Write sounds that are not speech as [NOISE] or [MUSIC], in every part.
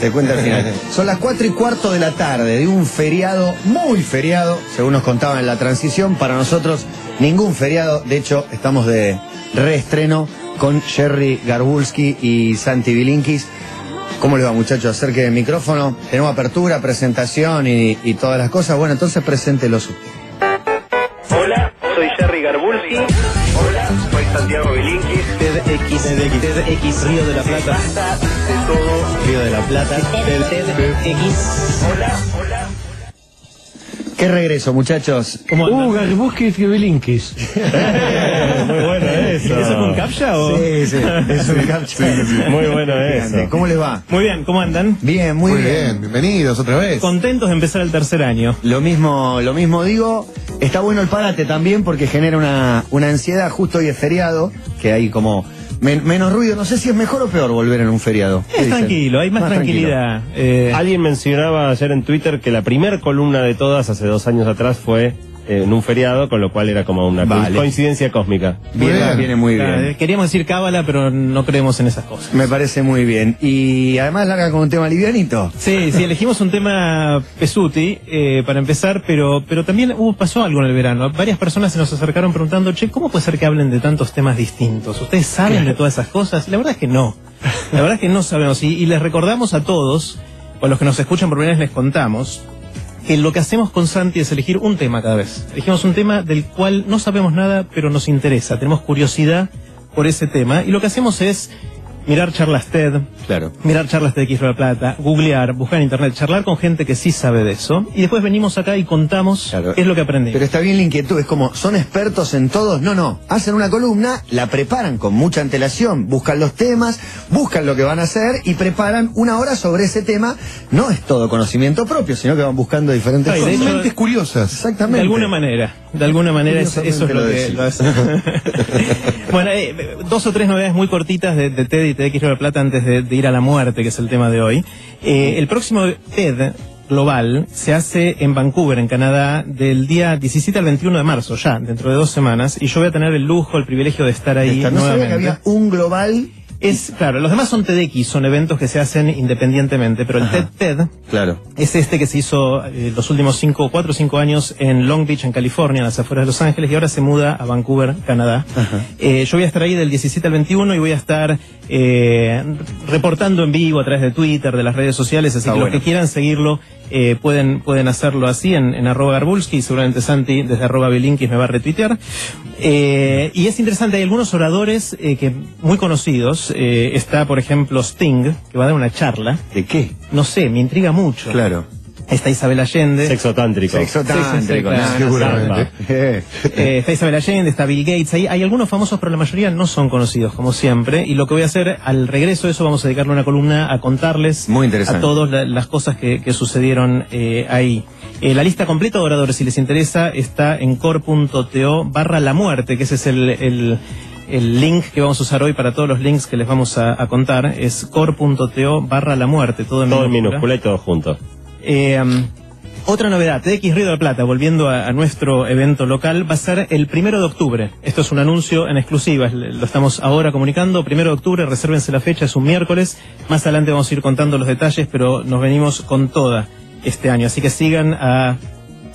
Te cuento al final. Son las cuatro y cuarto de la tarde de un feriado, muy feriado, según nos contaban en la transición. Para nosotros, ningún feriado. De hecho, estamos de reestreno con Jerry Garbulski y Santi Bilinkis. ¿Cómo le va, muchachos? Acerque el micrófono. Tenemos apertura, presentación y, y todas las cosas. Bueno, entonces preséntelo usted. Hola, soy Jerry Garbulski. Hola, soy Santiago Bilinkis. TEDx, TEDx, Río de la Plata. Río de la Plata, TEDx. Hola, hola. ¿Qué regreso, muchachos? ¿Cómo andan? Uh, Garbuskis y Bilinkis. [LAUGHS] Muy bueno eso. ¿Eso fue un captcha o...? Sí, sí, es un captcha. Muy bueno eso. ¿Cómo les va? Muy bien, ¿cómo andan? Bien, muy, Muy bien. bien, bienvenidos otra vez. Contentos de empezar el tercer año. Lo mismo, lo mismo digo. Está bueno el parate también porque genera una, una ansiedad. Justo hoy es feriado, que hay como men- menos ruido. No sé si es mejor o peor volver en un feriado. ¿Qué Es tranquilo, hay más, tranquilidad. Eh, Alguien mencionaba ayer en Twitter que la primer columna de todas hace dos años atrás fue en un feriado, con lo cual era como una Vale. coincidencia cósmica. Viene, Muy bien. viene muy bien. queríamos decir cábala, pero no creemos en esas cosas. Me parece muy bien. Y además larga con un tema livianito. Sí, sí, elegimos un tema pesuti eh, para empezar, pero, pero también hubo, pasó algo en el verano. Varias personas se nos acercaron preguntando, che, ¿cómo puede ser que hablen de tantos temas distintos? ¿Ustedes saben de todas esas cosas? La verdad es que no. La verdad es que no sabemos. Y, y les recordamos a todos, o a los que nos escuchan por primera vez les contamos, que lo que hacemos con Santi es elegir un tema cada vez. Elegimos un tema del cual no sabemos nada, pero nos interesa. Tenemos curiosidad por ese tema. Y lo que hacemos es mirar charlas TED, Claro. mirar charlas de X de la Plata, googlear, buscar en internet, charlar con gente que sí sabe de eso. Y después venimos acá y contamos Claro. qué es lo que aprendimos. Pero está bien la inquietud, es como, ¿son expertos en todos? No, no. Hacen una columna, la preparan con mucha antelación, buscan los temas, buscan lo que van a hacer y preparan una hora sobre ese tema. No es todo conocimiento propio, sino que van buscando diferentes Ay, cosas. Mentes curiosas. Exactamente. De alguna manera, de alguna manera es- eso es lo que lo [LAUGHS] bueno, eh, dos o tres novedades muy cortitas de, de TED y TEDx de la Plata antes de, de ir a la muerte, que es el tema de hoy. Eh, el próximo TED global se hace en Vancouver, en Canadá, del día 17 al 21 de marzo, ya, dentro de dos semanas, y yo voy a tener el lujo, el privilegio de estar ahí Esta- no sabía que nuevamente. había un global. Es, claro, los demás son TEDx, son eventos que se hacen independientemente, pero el TED TED Claro. es este que se hizo eh, los últimos cinco, cuatro o cinco años en Long Beach, en California, en las afueras de Los Ángeles, y ahora se muda a Vancouver, Canadá. Eh, yo voy a estar ahí del 17 al 21 y voy a estar eh, reportando en vivo a través de Twitter, de las redes sociales, así Está que bueno. los que quieran seguirlo eh, pueden, pueden hacerlo así en, en arroba Garbulski, seguramente Santi desde arroba Bilinkis me va a retuitear. Eh, y es interesante, hay algunos oradores eh, que muy conocidos. eh, está, por ejemplo, Sting, que va a dar una charla. ¿De qué? No sé, me intriga mucho. Claro. Está Isabel Allende. Sexo tántrico. Sexo Sí, sí, sí, tántrico, Seguramente. Eh, está Isabel Allende, está Bill Gates. Ahí hay algunos famosos, pero la mayoría no son conocidos, como siempre. Y lo que voy a hacer, al regreso de eso, vamos a dedicarle una columna a contarles Muy interesante. a todos la- las cosas que, que sucedieron eh, ahí. Eh, la lista completa de oradores, si les interesa, está en core.to barra la muerte, que ese es el, el- el link que vamos a usar hoy para todos los links que les vamos a, a contar. Es core.to barra la muerte, todo en Todo minúscula. minúscula y todo junto. Eh, otra novedad, TX Río de la Plata, volviendo a, a nuestro evento local, va a ser el primero de octubre. Esto es un anuncio en exclusiva, lo estamos ahora comunicando. Primero de octubre, resérvense la fecha, es un miércoles. Más adelante vamos a ir contando los detalles, pero nos venimos con toda este año. Así que sigan a,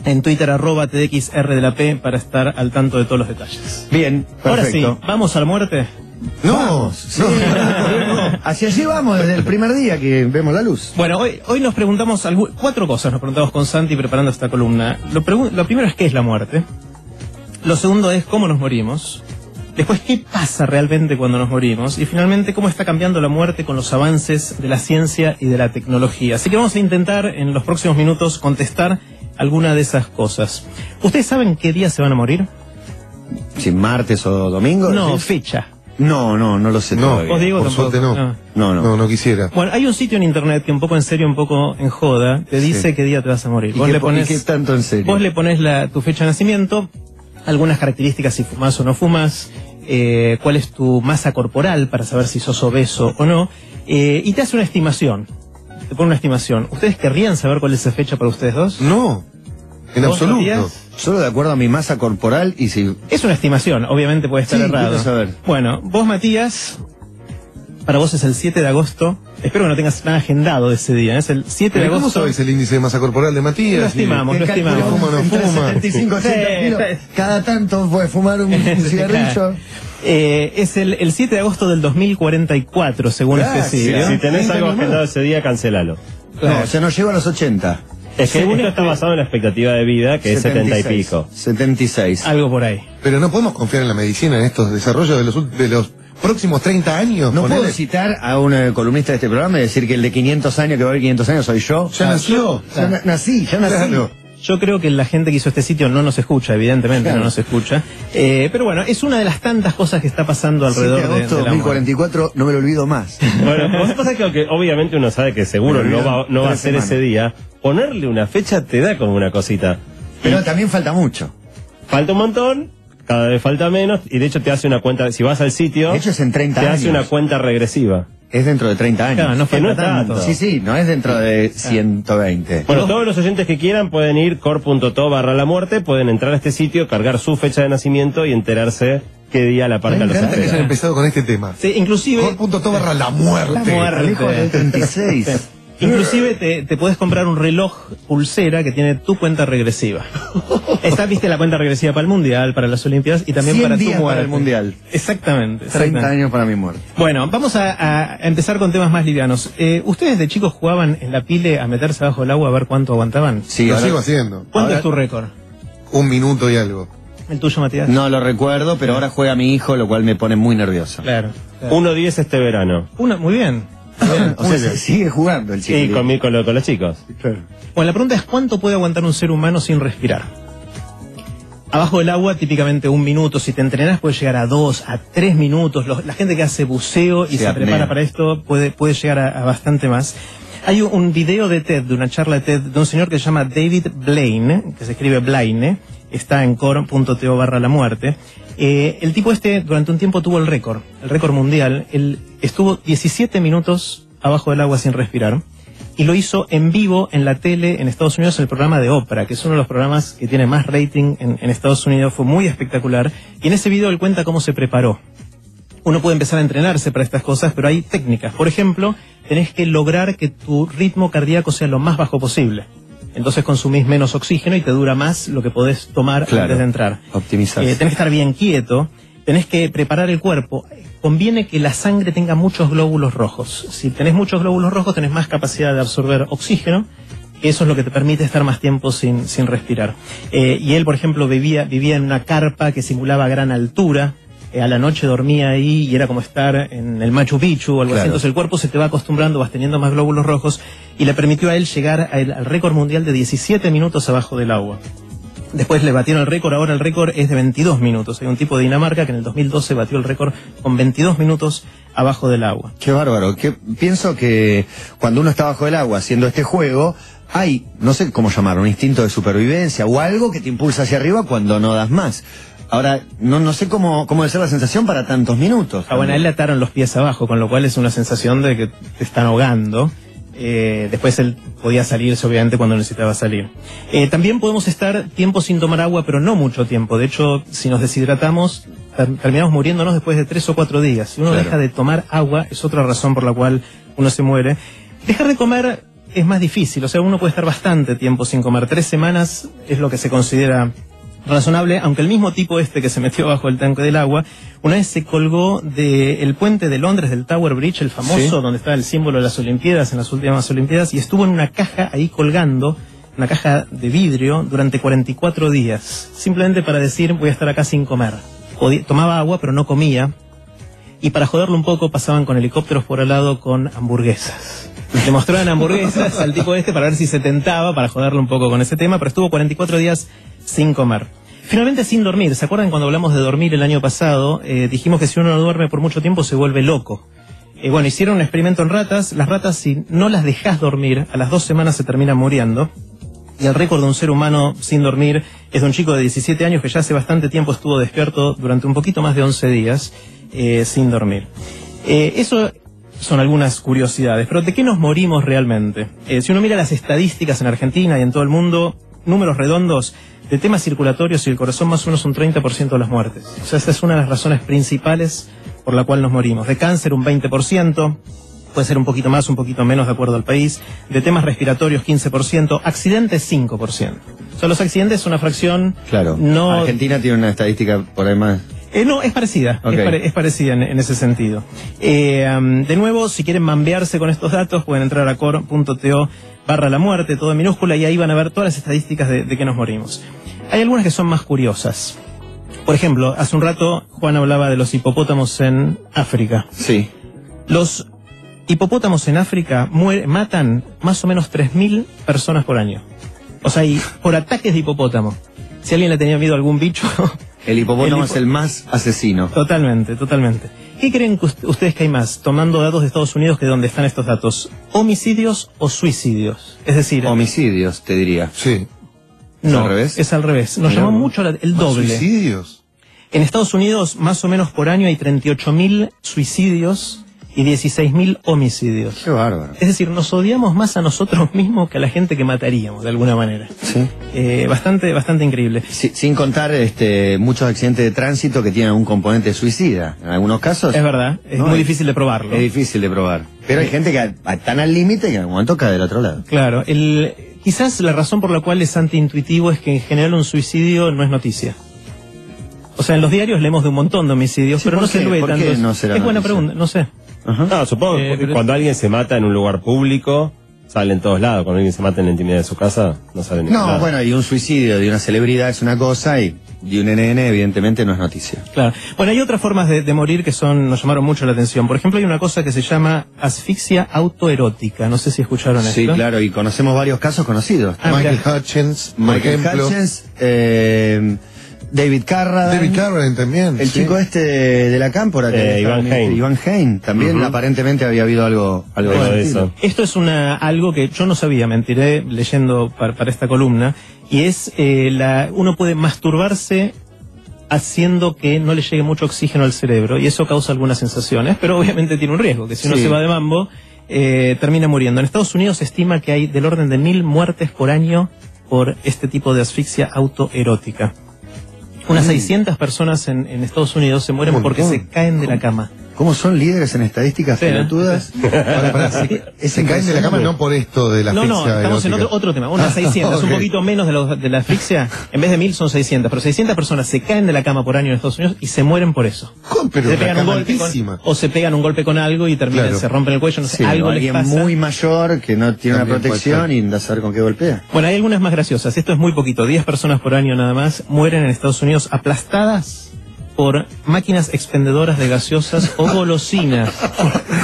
en Twitter arroba TDXR de la P para estar al tanto de todos los detalles. Bien, Ahora sí, vamos a la muerte. No, Sí, no, Hacia allí vamos desde el primer día que vemos la luz. Bueno, hoy, hoy nos preguntamos cuatro cosas, nos preguntamos con Santi preparando esta columna. Lo, primero es qué es la muerte. Lo segundo es cómo nos morimos. Después, qué pasa realmente cuando nos morimos. Y finalmente, cómo está cambiando la muerte con los avances de la ciencia y de la tecnología. Así que vamos a intentar en los próximos minutos contestar alguna de esas cosas. ¿Ustedes saben qué día se van a morir? Si martes o domingo. No, decís? fecha. No, no, no lo sé no, todavía. ¿Vos, Diego, por tampoco? suerte no. No. No, no. No, no quisiera. Bueno, hay un sitio en internet que un poco en serio, un poco en joda, te dice Sí. qué día te vas a morir. ¿Y Vos qué le y qué tanto en serio? Vos le pones la, tu fecha de nacimiento, algunas características si fumas o no fumas, eh, cuál es tu masa corporal para saber si sos obeso o no, eh, y te hace una estimación. Te pone una estimación. ¿Ustedes querrían saber cuál es esa fecha para ustedes dos? No, en ¿Vos, absoluto. Solo de acuerdo a mi masa corporal y si. Es una estimación, obviamente puede estar Sí, errado. quiero saber. Bueno, vos Matías, Para vos es el 7 de agosto. Espero que no tengas nada agendado de ese día. Es el 7 de Pero ¿Cómo agosto. sabes el índice de masa corporal de Matías? Lo estimamos, lo estimamos. Fuma, no fuma. 75 Sí, 80 kilos. está- Cada tanto puede fumar un [LAUGHS] cigarrillo. Eh, es el, el 7 de agosto del 2044, según este siglo. Si tenés 30 algo agendado ese día, cancelalo. No, o sea, no llego a los 80. Es que este- está basado en la expectativa de vida, que es 70 y 76. pico. 76. Algo por ahí. Pero no podemos confiar en la medicina, en estos desarrollos de los, de los próximos 30 años. No puedo citar a un eh, columnista de este programa y decir que el de 500 años, que va a haber 500 años, soy yo. Ya nació. Ya na- nací, ya nací. Claro. Yo creo que la gente que hizo este sitio no nos escucha, evidentemente Claro. no nos escucha. Eh, pero bueno, es una de las tantas cosas que está pasando 7 de alrededor de, agosto de la muerte. 2044, no me lo olvido más. Bueno, vos pasa que aunque obviamente uno sabe que seguro no va, no va a ser semanas. ese día, ponerle una fecha te da como una cosita. Pero también falta mucho. Falta un montón, cada vez falta menos, y de hecho te hace una cuenta, si vas al sitio, De hecho es en 30 te años. hace una cuenta regresiva. Es dentro de 30 años. Claro, no Que no tanto. tanto. Sí, sí, no es dentro de 120. Bueno, todos los oyentes que quieran pueden ir core.to barra la muerte, pueden entrar a este sitio, cargar su fecha de nacimiento y enterarse qué día la parca Me los encanta que hayan espera. empezado con este tema. Sí, inclusive, Cor.to barra la muerte. La muerte. Alejo del 36. Inclusive te, te puedes comprar un reloj pulsera que tiene tu cuenta regresiva. [LAUGHS] Esta, viste, la cuenta regresiva para el Mundial, para las Olimpiadas y también 100 para tu días para muerte. el Mundial. Exactamente. 30 exactamente. años para mi muerte. Bueno, vamos a, a empezar con temas más livianos. Eh, ¿Ustedes de chicos jugaban en la pile a meterse abajo del agua a ver cuánto aguantaban? Sí, Lo ahora- sigo haciendo. ¿Cuánto Ahora- es tu récord? Un minuto y algo. ¿El tuyo, Matías? No lo recuerdo, pero ahora juega mi hijo, lo cual me pone muy nervioso. Claro. claro. 1.10 este verano. Una, muy bien. O sea, se sigue jugando el chico. Y con, mi- con, lo- con los chicos. Bueno, la pregunta es ¿cuánto puede aguantar un ser humano sin respirar? Abajo del agua, típicamente un minuto. Si te entrenas, puede llegar a dos, a tres minutos. Los- la gente que hace buceo y Sí, se prepara para esto puede, puede llegar a, a bastante más. Hay un, video de TED, de una charla de TED, de un señor que se llama David Blaine, que se escribe Blaine, está en core.to barra la muerte. Eh, el tipo este durante un tiempo tuvo el récord, el récord mundial. Él estuvo 17 minutos abajo del agua sin respirar y lo hizo en vivo en la tele en Estados Unidos en el programa de Oprah, que es uno de los programas que tiene más rating en, en Estados Unidos. Fue muy espectacular. Y en ese video él cuenta cómo se preparó. Uno puede empezar a entrenarse para estas cosas, pero hay técnicas. Por ejemplo, tenés que lograr que tu ritmo cardíaco sea lo más bajo posible. Entonces consumís menos oxígeno y te dura más lo que podés tomar Claro. antes de entrar. Optimizarse. Eh, tenés que estar bien quieto, tenés que preparar el cuerpo. Conviene que la sangre tenga muchos glóbulos rojos. Si tenés muchos glóbulos rojos, tenés más capacidad de absorber oxígeno. Eso es lo que te permite estar más tiempo sin, sin respirar. Eh, y él, por ejemplo, vivía, vivía en una carpa que simulaba gran altura. Eh, a la noche dormía ahí y era como estar en el Machu Picchu o algo así. Entonces el cuerpo se te va acostumbrando, vas teniendo más glóbulos rojos y le permitió a él llegar al- al récord mundial de 17 minutos abajo del agua. Después le batieron el récord, ahora el récord es de 22 minutos. Hay un tipo de Dinamarca que en el 2012 batió el récord con 22 minutos abajo del agua. Qué bárbaro. Que, pienso que cuando uno está bajo el agua haciendo este juego, hay, no sé cómo llamarlo, un instinto de supervivencia o algo que te impulsa hacia arriba cuando no das más. Ahora, no, no sé cómo, cómo debe ser la sensación para tantos minutos. Ah, bueno, a él le ataron los pies abajo, con lo cual es una sensación de que te están ahogando. Eh, después él podía salirse, obviamente, cuando necesitaba salir. Eh, también podemos estar tiempo sin tomar agua, pero no mucho tiempo. De hecho, si nos deshidratamos, ter- terminamos muriéndonos después de tres o cuatro días. Si uno Claro. deja de tomar agua, es otra razón por la cual uno se muere. Dejar de comer es más difícil, o sea, uno puede estar bastante tiempo sin comer. Tres semanas es lo que se considera razonable, aunque el mismo tipo este que se metió bajo el tanque del agua, una vez se colgó del puente de Londres, del Tower Bridge, el famoso, Sí. donde está el símbolo de las Olimpiadas, en las últimas Olimpiadas, y estuvo en una caja ahí colgando, una caja de vidrio, durante 44 días, simplemente para decir, voy a estar acá sin comer. Tomaba agua, pero no comía, y para joderlo un poco pasaban con helicópteros por al lado con hamburguesas. Le mostraban hamburguesas al tipo este para ver si se tentaba, para joderlo un poco con ese tema, pero estuvo 44 días sin comer. Finalmente sin dormir. ¿Se acuerdan cuando hablamos de dormir el año pasado? Eh, dijimos que si uno no duerme por mucho tiempo se vuelve loco. Eh, bueno, hicieron un experimento en ratas. Las ratas, si no las dejas dormir, a las dos semanas se terminan muriendo. Y el récord de un ser humano sin dormir es de un chico de 17 años que ya hace bastante tiempo estuvo despierto durante un poquito más de 11 días eh, sin dormir. Eh, eso son algunas curiosidades, pero ¿de qué nos morimos realmente? Si uno mira las estadísticas en Argentina y en todo el mundo, números redondos, de temas circulatorios y el corazón más o menos un 30% de las muertes. O sea, esa es una de las razones principales por la cual nos morimos. De cáncer un 20%, puede ser un poquito más, un poquito menos de acuerdo al país. De temas respiratorios 15%, accidentes 5%. O sea, los accidentes son una fracción Claro. no Argentina tiene una estadística por ahí más. eh, no, es parecida, es, pare- es parecida en, en ese sentido. Eh, de nuevo, si quieren mambearse con estos datos, pueden entrar a core.to barra la muerte, todo en minúscula, y ahí van a ver todas las estadísticas de, de que nos morimos. Hay algunas que son más curiosas. Por ejemplo, hace un rato Juan hablaba de los hipopótamos en África. Sí. Los hipopótamos en África muere- matan más o menos 3.000 personas por año. O sea, y por ataques de hipopótamo. Si alguien le tenía miedo a algún bicho, El hipopótamo El hipo- es el más asesino. Totalmente, totalmente. ¿Qué creen que ustedes que hay más, tomando datos de Estados Unidos, que dónde están estos datos? ¿Homicidios o suicidios? Es decir, Homicidios, te diría. Sí. no, al revés? es al revés. Nos llamó mucho la- el ¿Más doble. suicidios? En Estados Unidos, más o menos por año, hay 38.000 suicidios y 16.000 homicidios. Qué bárbaro. Es decir, nos odiamos más a nosotros mismos que a la gente que mataríamos, de alguna manera. Sí. Eh, bastante, bastante increíble. Si- sin contar este, muchos accidentes de tránsito que tienen un componente suicida. En algunos casos Es verdad, es No, muy es- difícil de probarlo. es difícil de probar. Pero hay gente que a- a- tan al límite que en algún momento cae del otro lado. Claro, el, quizás la razón por la cual es antiintuitivo es que en general un suicidio no es noticia. O sea, en los diarios leemos de un montón de homicidios, Sí, pero ¿por no se lo ve ¿Por tanto. no es buena pregunta, no sé. Ajá. No, supongo Eh, que pero- cuando alguien se mata en un lugar público, sale en todos lados. Cuando alguien se mata en la intimidad de su casa, no sale en ningún No, lado. bueno, y un suicidio de una celebridad es una cosa y de un NN evidentemente no es noticia. Claro. Bueno, hay otras formas de, de morir que son nos llamaron mucho la atención. Por ejemplo, hay una cosa que se llama asfixia autoerótica. No sé si escucharon Sí, esto. claro, y conocemos varios casos conocidos. Ah, Michael. Hutchins, por Michael ejemplo. Hutchins, eh, David Carradine. David Carradine también. El sí. chico este de la cámpora. que Eh, Iván Hein. Iván Hein. También aparentemente había habido algo, algo de eso. Esto es una algo que yo no sabía, me enteré leyendo para, para esta columna, y es eh, la uno puede masturbarse haciendo que no le llegue mucho oxígeno al cerebro y eso causa algunas sensaciones, pero obviamente tiene un riesgo, que si uno Sí. se va de mambo eh, termina muriendo. En Estados Unidos se estima que hay del orden de mil muertes por año por este tipo de asfixia autoerótica. Unas 600 personas en, en Estados Unidos se mueren porque se caen de la cama. ¿Cómo son líderes en estadísticas Sí, ¿eh? pelotudas? Pará, pará, se, caen de la cama no por esto de la No, no, asfixia estamos en erótica. otro, otro tema. Unas [LAUGHS] 600, un Ok. poquito menos de, los- de la asfixia. En vez de mil son 600, pero 600 personas se caen de la cama por año en Estados Unidos y se mueren por eso. ¿Cómo? Pero se una pegan un golpe con- o se pegan un golpe con algo y terminan, Claro. se rompen el cuello, no sé, Sí, algo o les alguien pasa. muy mayor que no tiene una También puede protección y anda a saber con qué golpea. Bueno, hay algunas más graciosas. Esto es muy poquito. 10 personas por año nada más mueren en Estados Unidos aplastadas por máquinas expendedoras de gaseosas o golosinas.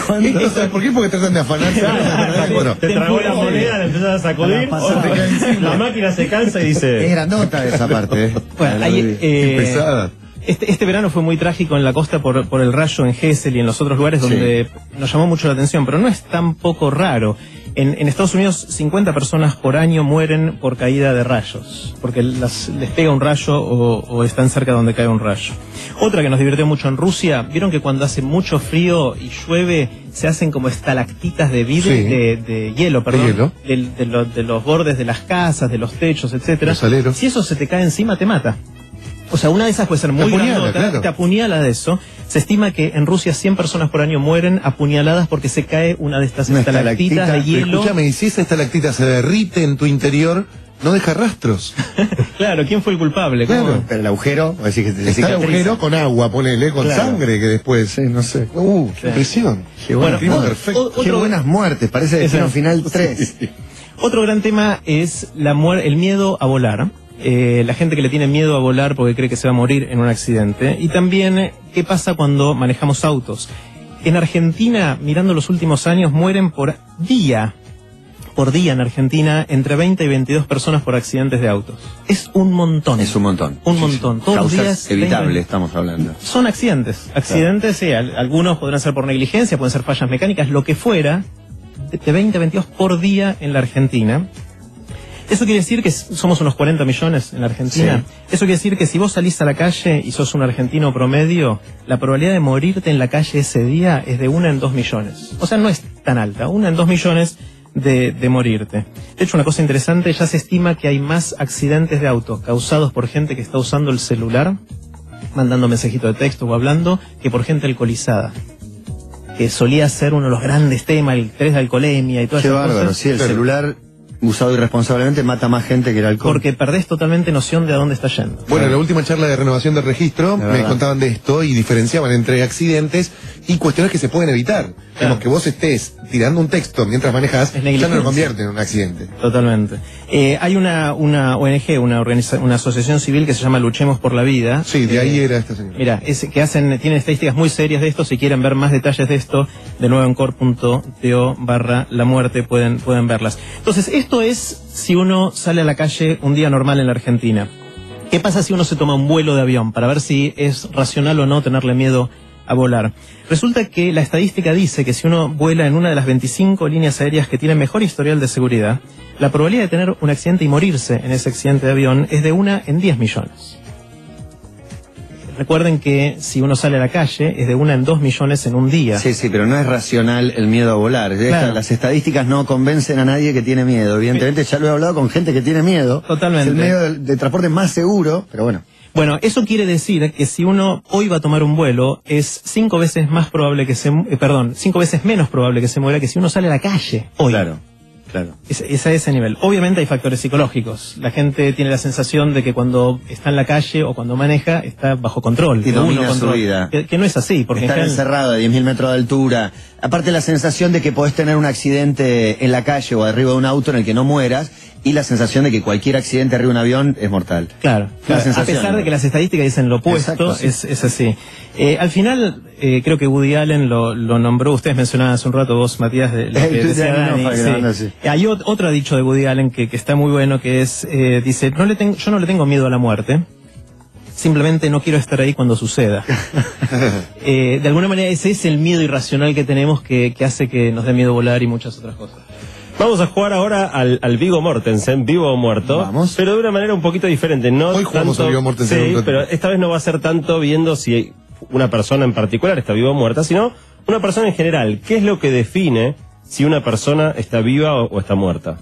¿Sabes por qué? Porque tratan de afanarse. [LAUGHS] bueno, Te tragó la moneda, la empezás a sacudir, pasar. o te la [LAUGHS] máquina se cansa y Es dice... grandota esa parte. eh. [LAUGHS] Bueno, La vi. eh, pesada. Este, este verano fue muy trágico en la costa por, por el rayo en Gessel y en los otros lugares Sí. donde nos llamó mucho la atención, pero no es tan poco raro. En, en Estados Unidos, 50 personas por año mueren por caída de rayos, porque las- les pega un rayo o, o están cerca donde cae un rayo. Otra que nos divirtió mucho en Rusia, vieron que cuando hace mucho frío y llueve, se hacen como estalactitas de vidrio, Sí. de, de hielo, perdón, hielo. de, lo- de los bordes de las casas, de los techos, etcétera. Si eso se te cae encima, te mata. O sea, una de esas puede ser muy apuñala, grandota, claro. te apuñala de eso. Se estima que en Rusia 100 personas por año mueren apuñaladas porque se cae una de estas Una estalactitas de estalactita, hielo. Escúchame, y si esa estalactita se derrite en tu interior, no deja rastros. [LAUGHS] Claro, ¿quién fue el culpable? ¿Cómo? Claro. Pero el agujero, o decir que te Está el agujero con agua, ponele, con Claro. sangre, que después. Sí, no sé. Uh, qué impresión. Qué Bueno, bueno. otro- perfecto. o- Qué buenas muertes, parece Destino. Final 3. [LAUGHS] Otro gran tema es la muer- el miedo a volar. Eh, la gente que le tiene miedo a volar porque cree que se va a morir en un accidente. Y también, eh, ¿qué pasa cuando manejamos autos? En Argentina, mirando los últimos años, mueren por día, por día en Argentina, entre 20 y 22 personas por accidentes de autos. Es un montón. Es un montón. Un montón. Todos los Causas días. 20, evitables estamos hablando. son accidentes. Accidentes, sí, al- algunos podrán ser por negligencia, pueden ser fallas mecánicas, lo que fuera, de, de 20 a 22 por día en la Argentina. Eso quiere decir que somos unos 40 millones en la Argentina. Eso quiere decir que si vos salís a la calle y sos un argentino promedio, la probabilidad de morirte en la calle ese día es de una en dos millones. O sea, no es tan alta, una en dos millones de, de morirte. De hecho, una cosa interesante, ya se estima que hay más accidentes de auto causados por gente que está usando el celular mandando mensajitos de texto o hablando que por gente alcoholizada. Que solía ser uno de los grandes temas, el estrés de alcoholemia y todas Qué esas bárbaro, cosas. sí, el celular usado irresponsablemente mata más gente que el alcohol. Porque perdés totalmente noción de a dónde está yendo. Bueno, en la última charla de renovación del registro De me contaban de esto y diferenciaban entre accidentes y cuestiones que se pueden evitar. Como que vos estés tirando un texto mientras manejas, ya no lo convierte en un accidente. Totalmente. Eh, hay una, una ONG, una, organiza- una asociación civil que se llama Luchemos por la Vida. Sí, de Eh, ahí era esta señora. Mira, es, que hacen, tienen estadísticas muy serias de esto. Si quieren ver más detalles de esto, de nuevo en barra la muerte pueden, pueden verlas. Entonces, esto es si uno sale a la calle un día normal en la Argentina. ¿Qué pasa si uno se toma un vuelo de avión para ver si es racional o no tenerle miedo a volar? Resulta que la estadística dice que si uno vuela en una de las 25 líneas aéreas que tienen mejor historial de seguridad, la probabilidad de tener un accidente y morirse en ese accidente de avión es de una en 10 millones. Recuerden que si uno sale a la calle es de una en 2 millones en un día. Sí, sí, pero no es racional el miedo a volar. Claro. las estadísticas no convencen a nadie que tiene miedo. Evidentemente ya lo he hablado con gente que tiene miedo. Totalmente. Es el medio de, de transporte más seguro, pero bueno. Bueno, eso quiere decir que si uno hoy va a tomar un vuelo, es cinco veces más probable que se, eh, perdón, cinco veces menos probable que se muera que si uno sale a la calle hoy. Claro, claro. Es, es a ese nivel. Obviamente hay factores psicológicos. La gente tiene la sensación de que cuando está en la calle o cuando maneja está bajo control. Y domina uno su vida. Que, que no es así, porque en Estar general- encerrado a 10.000 metros de altura. Aparte la sensación de que podés tener un accidente en la calle o arriba de un auto en el que no mueras. Y la sensación de que cualquier accidente arriba de un avión es mortal. Claro, claro. a pesar de que las estadísticas dicen lo opuesto, Exacto, sí. es, es así. Eh, al final, eh, creo que Woody Allen lo, lo nombró, ustedes mencionaban hace un rato, vos, Matías, de lo [LAUGHS] que decía Dani sí. sí. Hay ot- otro dicho de Woody Allen que, que está muy bueno, que es, eh, dice, no le tengo, yo no le tengo miedo a la muerte, simplemente no quiero estar ahí cuando suceda. [LAUGHS] Eh, de alguna manera ese es el miedo irracional que tenemos que, que hace que nos dé miedo volar y muchas otras cosas. Vamos a jugar ahora al, al Vigo Mortensen, vivo o muerto, Vamos. pero de una manera un poquito diferente. No Hoy jugamos tanto, al Viggo Mortensen Sí, pero esta vez no va a ser tanto viendo si una persona en particular está viva o muerta, sino una persona en general. ¿Qué es lo que define si una persona está viva o, o está muerta?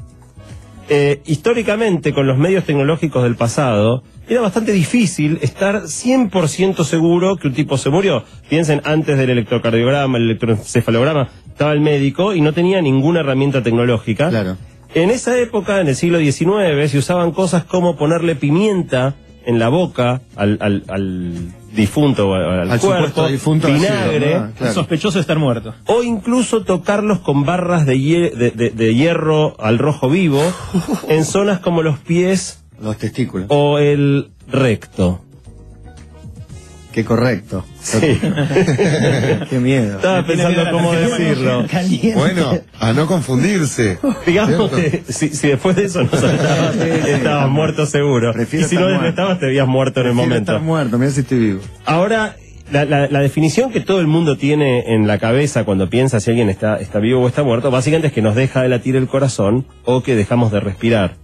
Eh, históricamente, con los medios tecnológicos del pasado, era bastante difícil estar 100% seguro que un tipo se murió. Piensen, antes del electrocardiograma, el electroencefalograma, estaba el médico y no tenía ninguna herramienta tecnológica. Claro. En esa época, en el siglo XIX, se usaban cosas como ponerle pimienta en la boca al, al- al difunto o al, Al cuerpo, difunto vinagre, ¿no? Claro. Sospechoso de estar muerto. o incluso tocarlos con barras de, hie- de- de- de hierro al rojo vivo [LAUGHS] en zonas como los pies Los testículos. o el recto. Qué correcto. Sí. [LAUGHS] Qué miedo. Estaba pensando cómo decirlo. [LAUGHS] Caliente. Bueno, a no confundirse. [LAUGHS] Digamos que si, si después de eso no saltabas, estabas muerto seguro. Prefiero y si no despertabas, te habías muerto en el momento. estar muerto, mira si estoy vivo. Ahora, la, la- la definición que todo el mundo tiene en la cabeza cuando piensa si alguien está, está vivo o está muerto, básicamente es que nos deja de latir el corazón o que dejamos de respirar.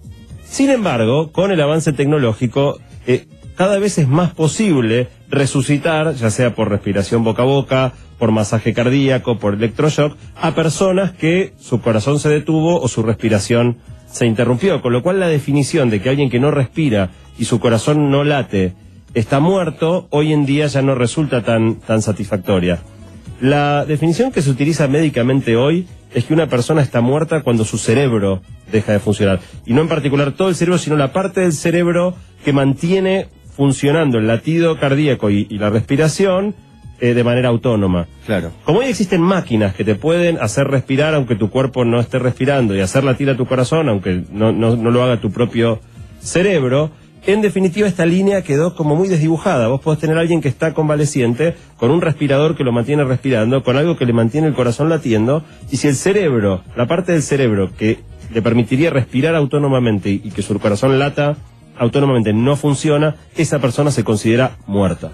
Sin embargo, con el avance tecnológico, eh, cada vez es más posible resucitar, ya sea por respiración boca a boca, por masaje cardíaco, por electroshock, a personas que su corazón se detuvo o su respiración se interrumpió. Con lo cual la definición de que alguien que no respira y su corazón no late está muerto, hoy en día ya no resulta tan, tan satisfactoria. La definición que se utiliza médicamente hoy es que una persona está muerta cuando su cerebro deja de funcionar. Y no en particular todo el cerebro, sino la parte del cerebro que mantiene funcionando el latido cardíaco y, y la respiración eh, de manera autónoma. Claro. Como hoy existen máquinas que te pueden hacer respirar aunque tu cuerpo no esté respirando y hacer latir a tu corazón aunque no, no- no lo haga tu propio cerebro, en definitiva esta línea quedó como muy desdibujada. Vos podés tener a alguien que está convaleciente con un respirador que lo mantiene respirando, con algo que le mantiene el corazón latiendo, y si el cerebro, la parte del cerebro que le permitiría respirar autónomamente y, y que su corazón lata autónomamente no funciona, esa persona se considera muerta.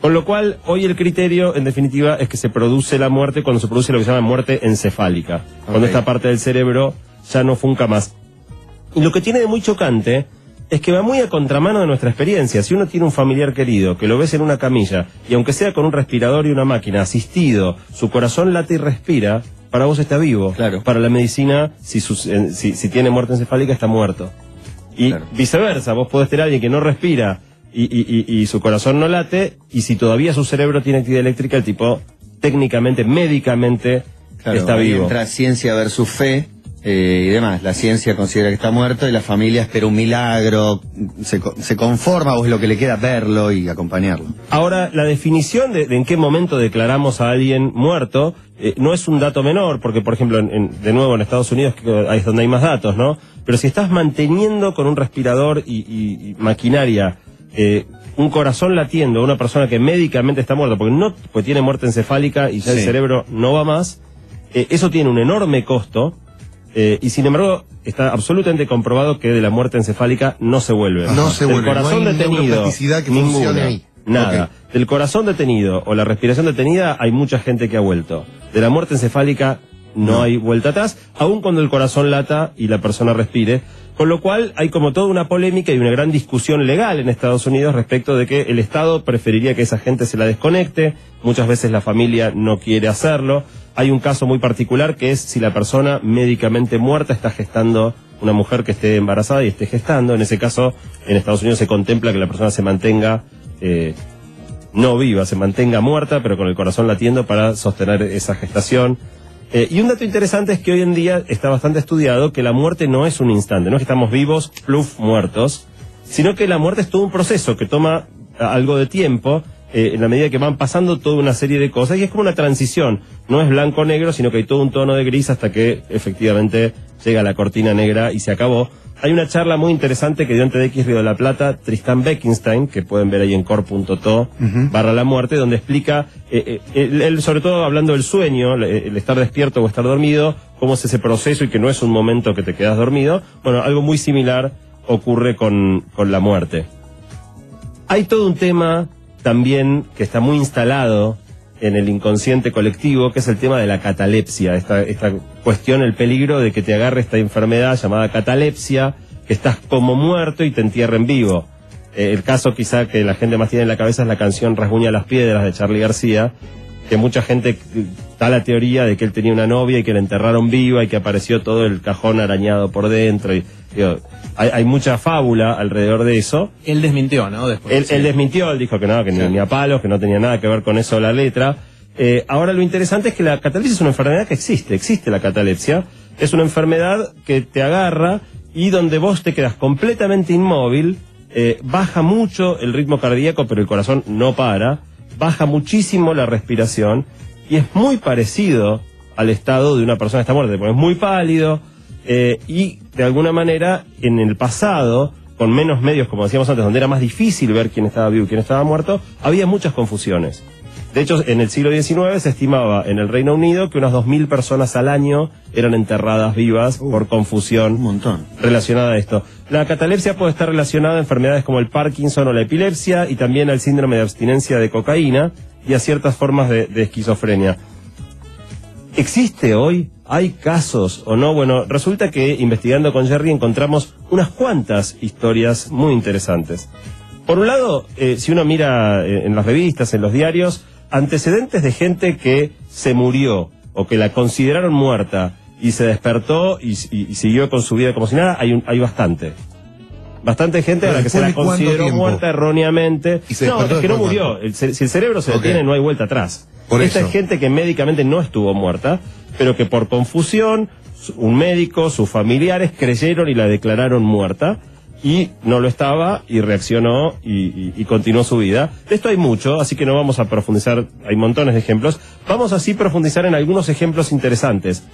Con lo cual, hoy el criterio, en definitiva, es que se produce la muerte cuando se produce lo que se llama muerte encefálica. Cuando esta parte del cerebro ya no funca más. Y lo que tiene de muy chocante es que va muy a contramano de nuestra experiencia. Si uno tiene un familiar querido que lo ves en una camilla y aunque sea con un respirador y una máquina asistido, su corazón late y respira, para vos está vivo. Claro. Para la medicina, si, sus- eh, si, si tiene muerte encefálica, está muerto. Y Claro. viceversa, vos podés tener a alguien que no respira y, y- y- y su corazón no late, y si todavía su cerebro tiene actividad eléctrica, el tipo técnicamente, médicamente, Claro, está vivo. Entra ciencia versus fe eh, y demás. La ciencia considera que está muerto y la familia espera un milagro, se, se conforma o es lo que le queda verlo y acompañarlo. Ahora, la definición de, de en qué momento declaramos a alguien muerto eh, no es un dato menor, porque, por ejemplo, en- en- de nuevo en Estados Unidos es donde hay más datos, ¿no? Pero si estás manteniendo con un respirador y, y- y maquinaria eh, un corazón latiendo a una persona que médicamente está muerta, porque no pues tiene muerte encefálica y ya el cerebro no va más, eh, eso tiene un enorme costo. Eh, y sin embargo, está absolutamente comprobado que de la muerte encefálica no se vuelve. No se vuelve, no corazón hay detenido. que ninguna. ahí. Nada. Del corazón detenido o la respiración detenida hay mucha gente que ha vuelto. De la muerte encefálica no, hay vuelta atrás, aun cuando el corazón lata y la persona respire. Con lo cual hay como toda una polémica y una gran discusión legal en Estados Unidos respecto de que el Estado preferiría que esa gente se la desconecte, muchas veces la familia no quiere hacerlo. Hay un caso muy particular que es si la persona médicamente muerta está gestando una mujer que esté embarazada y esté gestando. En ese caso, en Estados Unidos se contempla que la persona se mantenga eh, no viva, se mantenga muerta, pero con el corazón latiendo para sostener esa gestación. Eh, y un dato interesante es que hoy en día está bastante estudiado que la muerte no es un instante, no es que estamos vivos, pluf, muertos, sino que la muerte es todo un proceso que toma a- algo de tiempo, eh, en la medida que van pasando toda una serie de cosas, y es como una transición, no es blanco-negro, sino que hay todo un tono de gris hasta que efectivamente llega la cortina negra y se acabó. Hay una charla muy interesante que dio en TDX Río de la Plata, Tristan Beckenstein, que pueden ver ahí en core.to, barra la muerte, donde explica, eh, eh, él, él sobre todo hablando del sueño, el, el estar despierto o estar dormido, cómo es ese proceso y que no es un momento que te quedas dormido. Bueno, algo muy similar ocurre con, con la muerte. Hay todo un tema también que está muy instalado en el inconsciente colectivo, que es el tema de la catalepsia, esta, esta cuestión, el peligro de que te agarre esta enfermedad llamada catalepsia, que estás como muerto y te entierren vivo. Eh, el caso quizá que la gente más tiene en la cabeza es la canción Rasguña las Piedras de Charlie García, que mucha gente da la teoría de que él tenía una novia y que la enterraron viva y que apareció todo el cajón arañado por dentro. Y, digo, hay, hay mucha fábula alrededor de eso. Él desmintió, ¿no? Después. Él, él desmintió, él dijo que no, que ni, ni a palos, que no tenía nada que ver con eso la letra. Eh, ahora lo interesante es que la catalepsia es una enfermedad que existe, existe la catalepsia. Es una enfermedad que te agarra y donde vos te quedas completamente inmóvil, eh, baja mucho el ritmo cardíaco, pero el corazón no para, baja muchísimo la respiración y es muy parecido al estado de una persona que está muerta, porque es muy pálido eh, y de alguna manera en el pasado, con menos medios, como decíamos antes, donde era más difícil ver quién estaba vivo y quién estaba muerto, había muchas confusiones. De hecho, en el siglo XIX se estimaba en el Reino Unido que unas 2.000 personas al año eran enterradas vivas por confusión Un montón. relacionada a esto. La catalepsia puede estar relacionada a enfermedades como el Parkinson o la epilepsia y también al síndrome de abstinencia de cocaína y a ciertas formas de, esquizofrenia. ¿Existe hoy? ¿Hay casos o no? Bueno, resulta que investigando con Jerry encontramos unas cuantas historias muy interesantes. Por un lado, eh, si uno mira eh, en las revistas, en los diarios, antecedentes de gente que se murió o que la consideraron muerta y se despertó y, y- y siguió con su vida como si nada, hay, un- hay bastante. Bastante gente a la que se la consideró muerta erróneamente. No, es que no murió. El si el cerebro se detiene, no hay vuelta atrás. Por Esta eso. es gente que médicamente no estuvo muerta, pero que por confusión, un médico, sus familiares creyeron y la declararon muerta y no lo estaba y reaccionó y, y- y continuó su vida. De esto hay mucho, así que no vamos a profundizar, hay montones de ejemplos. Vamos así a profundizar en algunos ejemplos interesantes.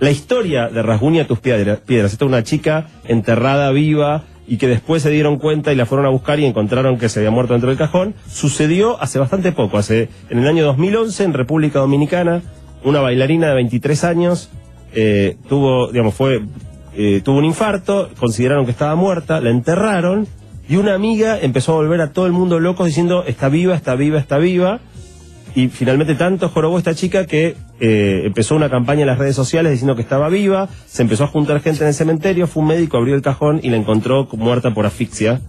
La historia de Rasguña tus piedra- piedras. Esta es una chica enterrada viva y que después se dieron cuenta y la fueron a buscar y encontraron que se había muerto dentro del cajón. Sucedió hace bastante poco, hace en el año 2011 en República Dominicana, una bailarina de 23 años eh, tuvo, digamos, fue eh, tuvo un infarto, consideraron que estaba muerta, la enterraron y una amiga empezó a volver a todo el mundo loco diciendo está viva, está viva, está viva. Y finalmente tanto jorobó esta chica que eh, empezó una campaña en las redes sociales diciendo que estaba viva, se empezó a juntar gente en el cementerio, fue un médico, abrió el cajón y la encontró muerta por asfixia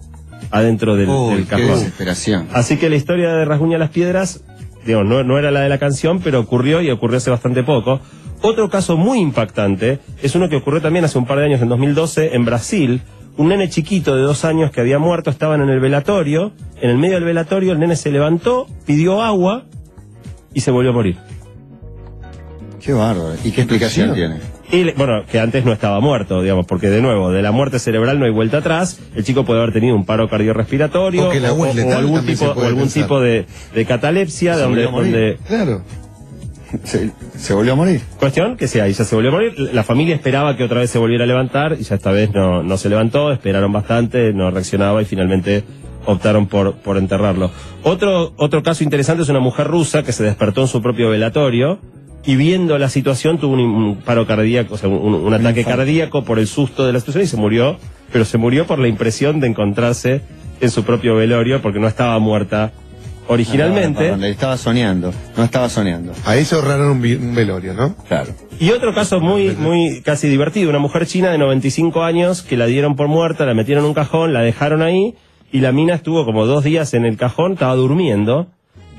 adentro del, Uy, del qué cajón. desesperación. Así que la historia de Rasguña las Piedras, digamos, no, no era la de la canción, pero ocurrió y ocurrió hace bastante poco. Otro caso muy impactante es uno que ocurrió también hace un par de años, en 2012, en Brasil. un nene chiquito de dos años que había muerto, estaban en el velatorio, en el medio del velatorio el nene se levantó, pidió agua y se volvió a morir. Qué bárbaro. ¿Y qué explicación tiene? Y bueno, que antes no estaba muerto, digamos, porque de nuevo, de la muerte cerebral no hay vuelta atrás. El chico puede haber tenido un paro cardiorrespiratorio O que o, algún tipo, se o puede algún pensar. tipo de, de catalepsia, Se donde, Claro. [LAUGHS] Se, se volvió a morir. Cuestión que sí, ahí ya se volvió a morir. La familia esperaba que otra vez se volviera a levantar y ya esta vez no, no se levantó, esperaron bastante, no reaccionaba y finalmente optaron por, por enterrarlo. Otro, otro caso interesante es una mujer rusa que se despertó en su propio velatorio y viendo la situación tuvo un, un paro cardíaco, o sea, un, un ataque cardíaco por el susto de la situación y se murió, pero se murió por la impresión de encontrarse en su propio velorio porque no estaba muerta originalmente. Perdón, le estaba soñando. No estaba soñando. Ahí se ahorraron un, un velorio, ¿no? Claro. Y otro caso muy, muy casi divertido, una mujer china de 95 años que la dieron por muerta, la metieron en un cajón, la dejaron ahí y la mina estuvo como dos días en el cajón, estaba durmiendo,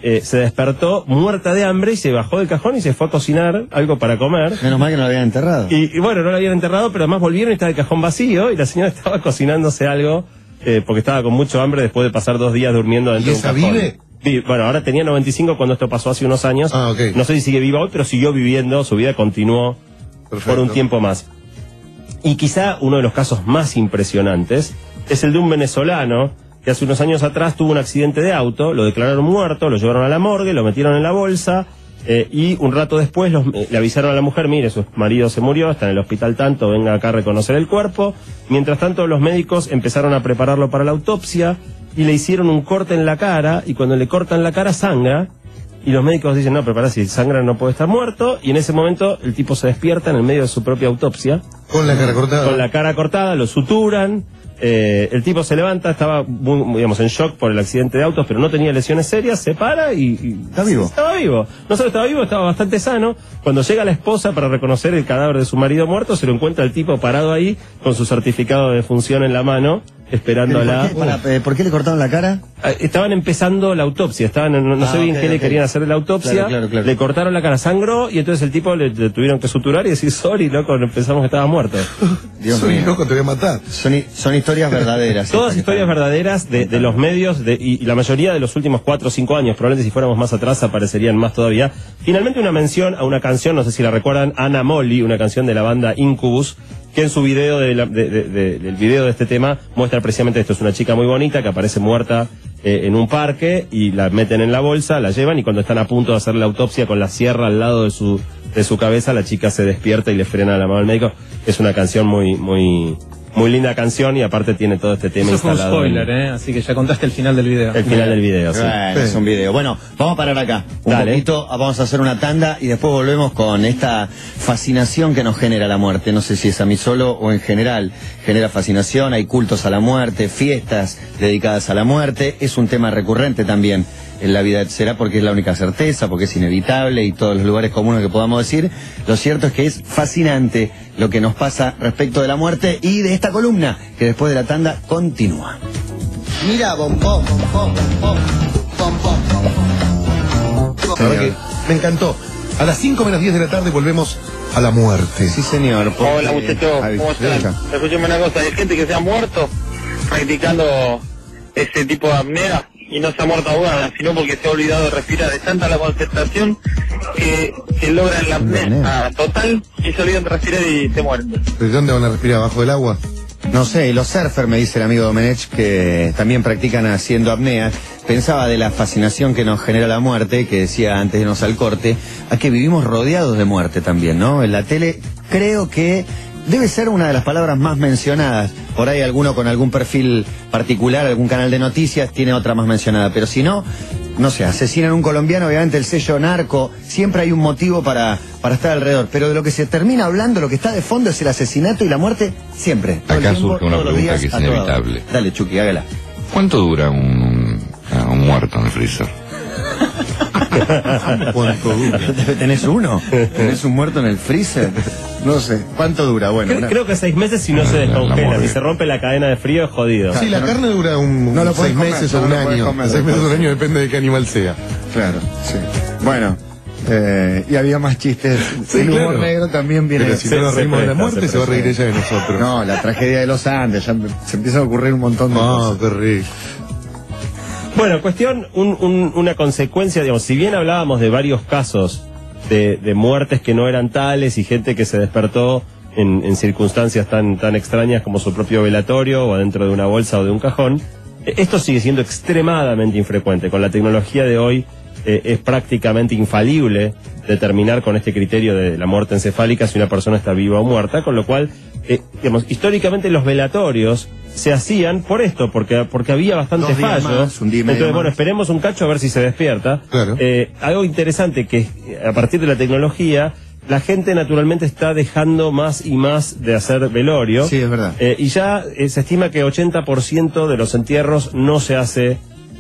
eh, se despertó muerta de hambre y se bajó del cajón y se fue a cocinar algo para comer. Menos mal que no lo habían enterrado. Y, y bueno, no la habían enterrado, pero además volvieron y estaba el cajón vacío y la señora [LAUGHS] estaba cocinándose algo eh, porque estaba con mucho hambre después de pasar dos días durmiendo dentro ¿Y de un esa cajón. vive? Vi- Bueno, ahora tenía 95 cuando esto pasó hace unos años. Ah, ok. No sé si sigue viva hoy, pero siguió viviendo, su vida continuó Perfecto. por un tiempo más. Y quizá uno de los casos más impresionantes es el de un venezolano que hace unos años atrás tuvo un accidente de auto, lo declararon muerto, lo llevaron a la morgue, lo metieron en la bolsa eh, y un rato después los- eh, le avisaron a la mujer, mire, su marido se murió, está en el hospital tanto, venga acá a reconocer el cuerpo. Mientras tanto los médicos empezaron a prepararlo para la autopsia y le hicieron un corte en la cara y cuando le cortan la cara sangra y los médicos dicen, no, pero pará, si sangra no puede estar muerto. Y en ese momento el tipo se despierta en el medio de su propia autopsia, Con la cara cortada. con la cara cortada, lo suturan. Eh, el tipo se levanta, estaba muy, digamos, en shock por el accidente de autos, pero no tenía lesiones serias, se para y... y- Está vivo. Estaba vivo. No solo estaba vivo, estaba bastante sano. Cuando llega la esposa para reconocer el cadáver de su marido muerto, se lo encuentra el tipo parado ahí con su certificado de función en la mano, esperándola. ¿Por qué, para- eh, ¿por qué le cortaron la cara? Ah, Estaban empezando la autopsia, estaban en- no, no Ah, sé bien qué le querían hacer de la autopsia, Claro, claro, claro. le cortaron la cara, sangró y entonces el tipo le, le tuvieron que suturar y decir sorry, loco, pensamos que estaba muerto. [LAUGHS] Dios Soy mío. loco, te voy a matar. Son, hi- son historias verdaderas. [LAUGHS] Todas historias están- verdaderas de, de los medios de- y, y la mayoría de los últimos cuatro o cinco años, probablemente si fuéramos más atrás aparecerían más todavía. Finalmente una mención a una canción, no sé si la recuerdan, Ana Molly, una canción de la banda Incubus, que en su video de la- de- de- de- del video de este tema muestra precisamente esto. Es una chica muy bonita que aparece muerta eh, en un parque y la meten en la bolsa, la llevan y cuando están a punto de hacer la autopsia con la sierra al lado de su, de su cabeza, la chica se despierta y le frena la mano al médico. Es una canción muy, muy, muy linda canción y aparte tiene todo este tema Eso fue un instalado. en- spoiler, ¿eh? Así que ya contaste el final del video. El final del video, sí. Bueno, es un video. Bueno, vamos a parar acá. Un Dale. poquito, vamos a hacer una tanda y después volvemos con esta fascinación que nos genera la muerte. No sé si es a mí solo o en general. Genera fascinación, hay cultos a la muerte, fiestas dedicadas a la muerte. Es un tema recurrente también en la vida. Será porque es la única certeza, porque es inevitable y todos los lugares comunes que podamos decir. Lo cierto es que es fascinante lo que nos pasa respecto de la muerte y de esta columna que después de la tanda continúa. Mira, bombón, bombón, bombón, bombón. La verdad que me encantó. A las 5 menos 10 de la tarde volvemos a la muerte. Sí, señor. porque- Hola muchachos, ¿cómo están? acá. Escúcheme una cosa, hay gente que se ha muerto practicando ese tipo de apnea y no se ha muerto ahogada, sino porque se ha olvidado de respirar. Es tanta la concentración que, que logran la apnea ah, total y se olvidan de respirar y se mueren. ¿De dónde van a respirar? ¿Abajo del agua? No sé, y los surfers, me dice el amigo Domenech, que también practican haciendo apnea. Pensaba de la fascinación que nos genera la muerte, que decía antes de irnos al corte, a que vivimos rodeados de muerte también, ¿no? En la tele creo que debe ser una de las palabras más mencionadas. Por ahí alguno con algún perfil particular, algún canal de noticias, tiene otra más mencionada. Pero si no, no sé, asesinan a un colombiano, obviamente el sello narco, siempre hay un motivo para, para estar alrededor. Pero de lo que se termina hablando, lo que está de fondo es el asesinato y la muerte, siempre. Acá tiempo, surge una pregunta días, que es inevitable. Dale, Chucky, hágala. ¿Cuánto dura un, ah, un muerto en el freezer? [LAUGHS] ¿Cuánto dura? [LAUGHS] ¿Tenés uno? ¿Tenés un muerto en el freezer? No sé. ¿Cuánto dura? Bueno, Creo, una- creo que seis meses si no se La- la descongela, si se rompe la cadena de frío es jodido. Sí, la carne dura un, No lo seis comer, meses no o un año. comer, seis meses o un año depende de qué animal sea. Claro, sí. Bueno, Eh, y había más chistes. Sí, el humor claro. negro también viene. Pero si Se- no nos reímos de la muerte, se se va a reír ella de nosotros. No, la tragedia de los Andes, ya se empieza a ocurrir un montón de No, cosas. qué rico. Bueno, cuestión, un- un- una consecuencia, digamos, si bien hablábamos de varios casos de, de muertes que no eran tales y gente que se despertó en, circunstancias tan, tan extrañas como su propio velatorio o adentro de una bolsa o de un cajón, eh, esto sigue siendo extremadamente infrecuente. Con la tecnología de hoy eh, es prácticamente infalible determinar con este criterio de la muerte encefálica si una persona está viva o muerta, con lo cual, eh, digamos, históricamente los velatorios se hacían por esto, porque, porque había bastante Dos días fallo. más, un día y medio Entonces, bueno, esperemos un cacho a ver si se despierta. Claro. Eh, algo interesante que a partir de la tecnología, la gente naturalmente está dejando más y más de hacer velorio. Sí, es verdad. Eh, y ya eh, se estima que 80% de los entierros no se hace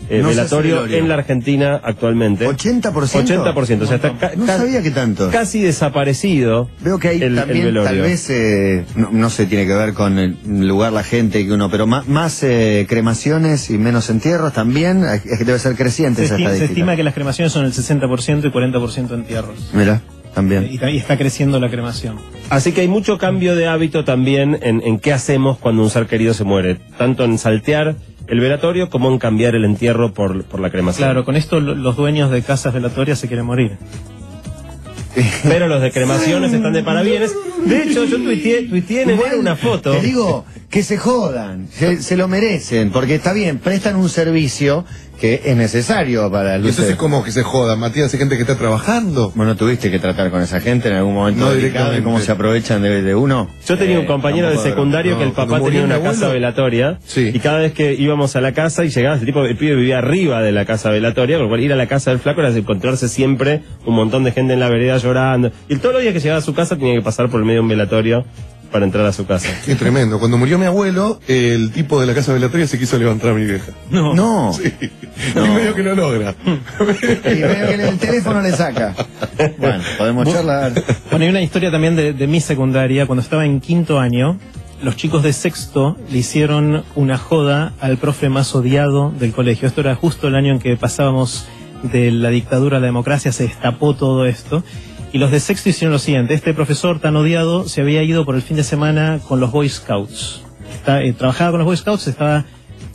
eh, No velatorio en la Argentina actualmente. ¿80%? 80%. O sea, está ca- No sabía que tanto. casi desaparecido. Veo que hay el- también, velorio. tal vez, eh, no, no sé, tiene que ver con el lugar, la gente que uno, pero más, más eh, cremaciones y menos entierros también, es que debe ser creciente Se, esa esti- se estima que las cremaciones son el 60% y 40% entierros. Mira, también. Y, está creciendo la cremación. Así que hay mucho cambio de hábito también en, en qué hacemos cuando un ser querido se muere. Tanto en saltear el velatorio como en cambiar el entierro por, por la cremación. Claro, con esto lo- los dueños de casas velatorias se quieren morir. [LAUGHS] Pero los de cremaciones están de parabienes. De hecho, yo tuiteé, tuiteé en enero una foto. Te digo, que se jodan, se, se lo merecen, porque está bien, prestan un servicio que es necesario para el entonces, ¿cómo que se joda? Matías, hay gente que está trabajando. Bueno, tuviste que tratar con esa gente en algún momento No delicado cómo se aprovechan de, de uno. Yo tenía un Eh, compañero de secundario que el papá tenía una casa velatoria Sí. y cada vez que íbamos a la casa y llegaba ese tipo, el pibe vivía arriba de la casa velatoria, con lo cual ir a la casa del flaco era encontrarse siempre un montón de gente en la vereda llorando. Y todos los días que llegaba a su casa tenía que pasar por el medio de un velatorio para entrar a su casa. Qué tremendo. Cuando murió mi abuelo, el tipo de la casa velatoria se quiso levantar a mi vieja. No. No. Sí. [LAUGHS] Y medio que lo logra. Y veo que el teléfono le saca. Bueno, podemos charlar. Bueno, hay una historia también de, de mi secundaria. Cuando estaba en quinto año, los chicos de sexto le hicieron una joda al profe más odiado del colegio. Esto era justo el año en que pasábamos de la dictadura a la democracia, se destapó todo esto. Y los de sexto hicieron lo siguiente. Este profesor tan odiado se había ido por el fin de semana con los Boy Scouts. Está- eh, trabajaba con los Boy Scouts, estaba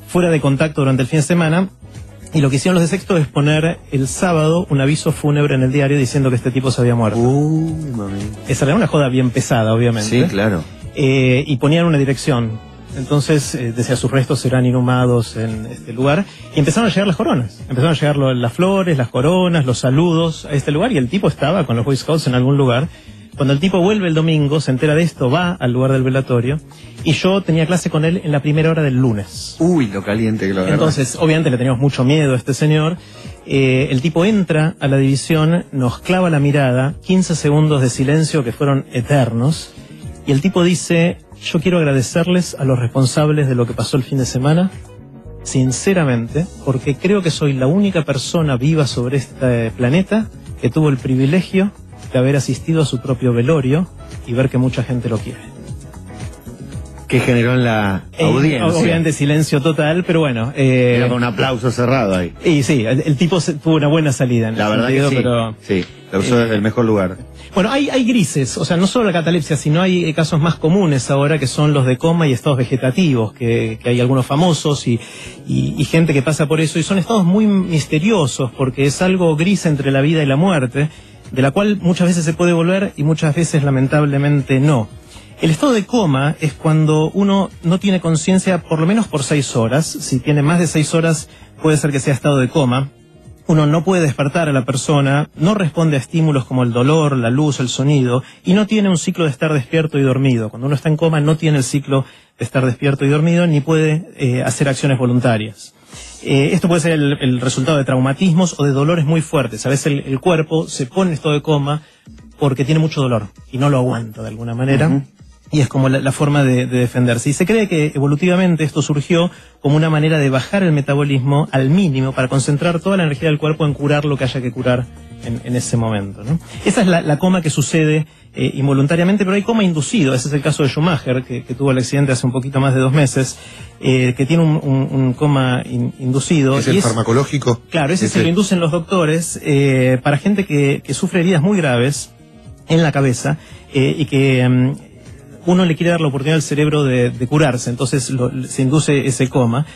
fuera de contacto durante el fin de semana y lo que hicieron los de sexto es poner el sábado un aviso fúnebre en el diario diciendo que este tipo se había muerto. Uy, mami. Esa era una joda bien pesada, obviamente. Sí, claro. Eh, y ponían una dirección. Entonces, eh, decía, sus restos serán inhumados en este lugar. Y empezaron a llegar las coronas. Empezaron a llegar lo- las flores, las coronas, los saludos a este lugar. Y el tipo estaba con los Boy Scouts en algún lugar. Cuando el tipo vuelve el domingo, se entera de esto, va al lugar del velatorio. Y yo tenía clase con él en la primera hora del lunes. Uy, lo caliente que lo agarra. Entonces, obviamente le teníamos mucho miedo a este señor. Eh, el tipo entra a la división, nos clava la mirada, 15 segundos de silencio que fueron eternos, y el tipo dice, yo quiero agradecerles a los responsables de lo que pasó el fin de semana, sinceramente, porque creo que soy la única persona viva sobre este planeta que tuvo el privilegio de haber asistido a su propio velorio y ver que mucha gente lo quiere. que generó en la Eh, audiencia. obviamente silencio total, pero bueno. eh, Era con un aplauso cerrado ahí. Y sí, el, el tipo se- tuvo una buena salida en La verdad sentido, que sí. pero Sí, lo usó Eh, el mejor lugar. Bueno, hay, hay grises, o sea, no solo la catalepsia, sino hay eh, casos más comunes ahora que son los de coma y estados vegetativos, que, que hay algunos famosos y, y- y gente que pasa por eso, y son estados muy misteriosos porque es algo gris entre la vida y la muerte, de la cual muchas veces se puede volver y muchas veces lamentablemente no. El estado de coma es cuando uno no tiene conciencia por lo menos por seis horas. Si tiene más de seis horas, puede ser que sea estado de coma. Uno no puede despertar a la persona, no responde a estímulos como el dolor, la luz, el sonido, y no tiene un ciclo de estar despierto y dormido. Cuando uno está en coma no tiene el ciclo de estar despierto y dormido, ni puede eh, hacer acciones voluntarias. Eh, esto puede ser el, resultado de traumatismos o de dolores muy fuertes. A veces el, el cuerpo se pone en estado de coma porque tiene mucho dolor y no lo aguanta de alguna manera. Y es como la, la forma de, de defenderse. Y se cree que evolutivamente esto surgió como una manera de bajar el metabolismo al mínimo para concentrar toda la energía del cuerpo en curar lo que haya que curar en, en ese momento. ¿no? Esa es la, la coma que sucede eh, involuntariamente, pero hay coma inducido. Ese es el caso de Schumacher, que, que tuvo el accidente hace un poquito más de dos meses, eh, que tiene un, un- un coma in- inducido. Es y el es- farmacológico. Claro, ese se lo inducen los doctores eh, para gente que, que sufre heridas muy graves en la cabeza y que mm, uno le quiere dar la oportunidad al cerebro de, curarse, entonces lo- se induce ese coma.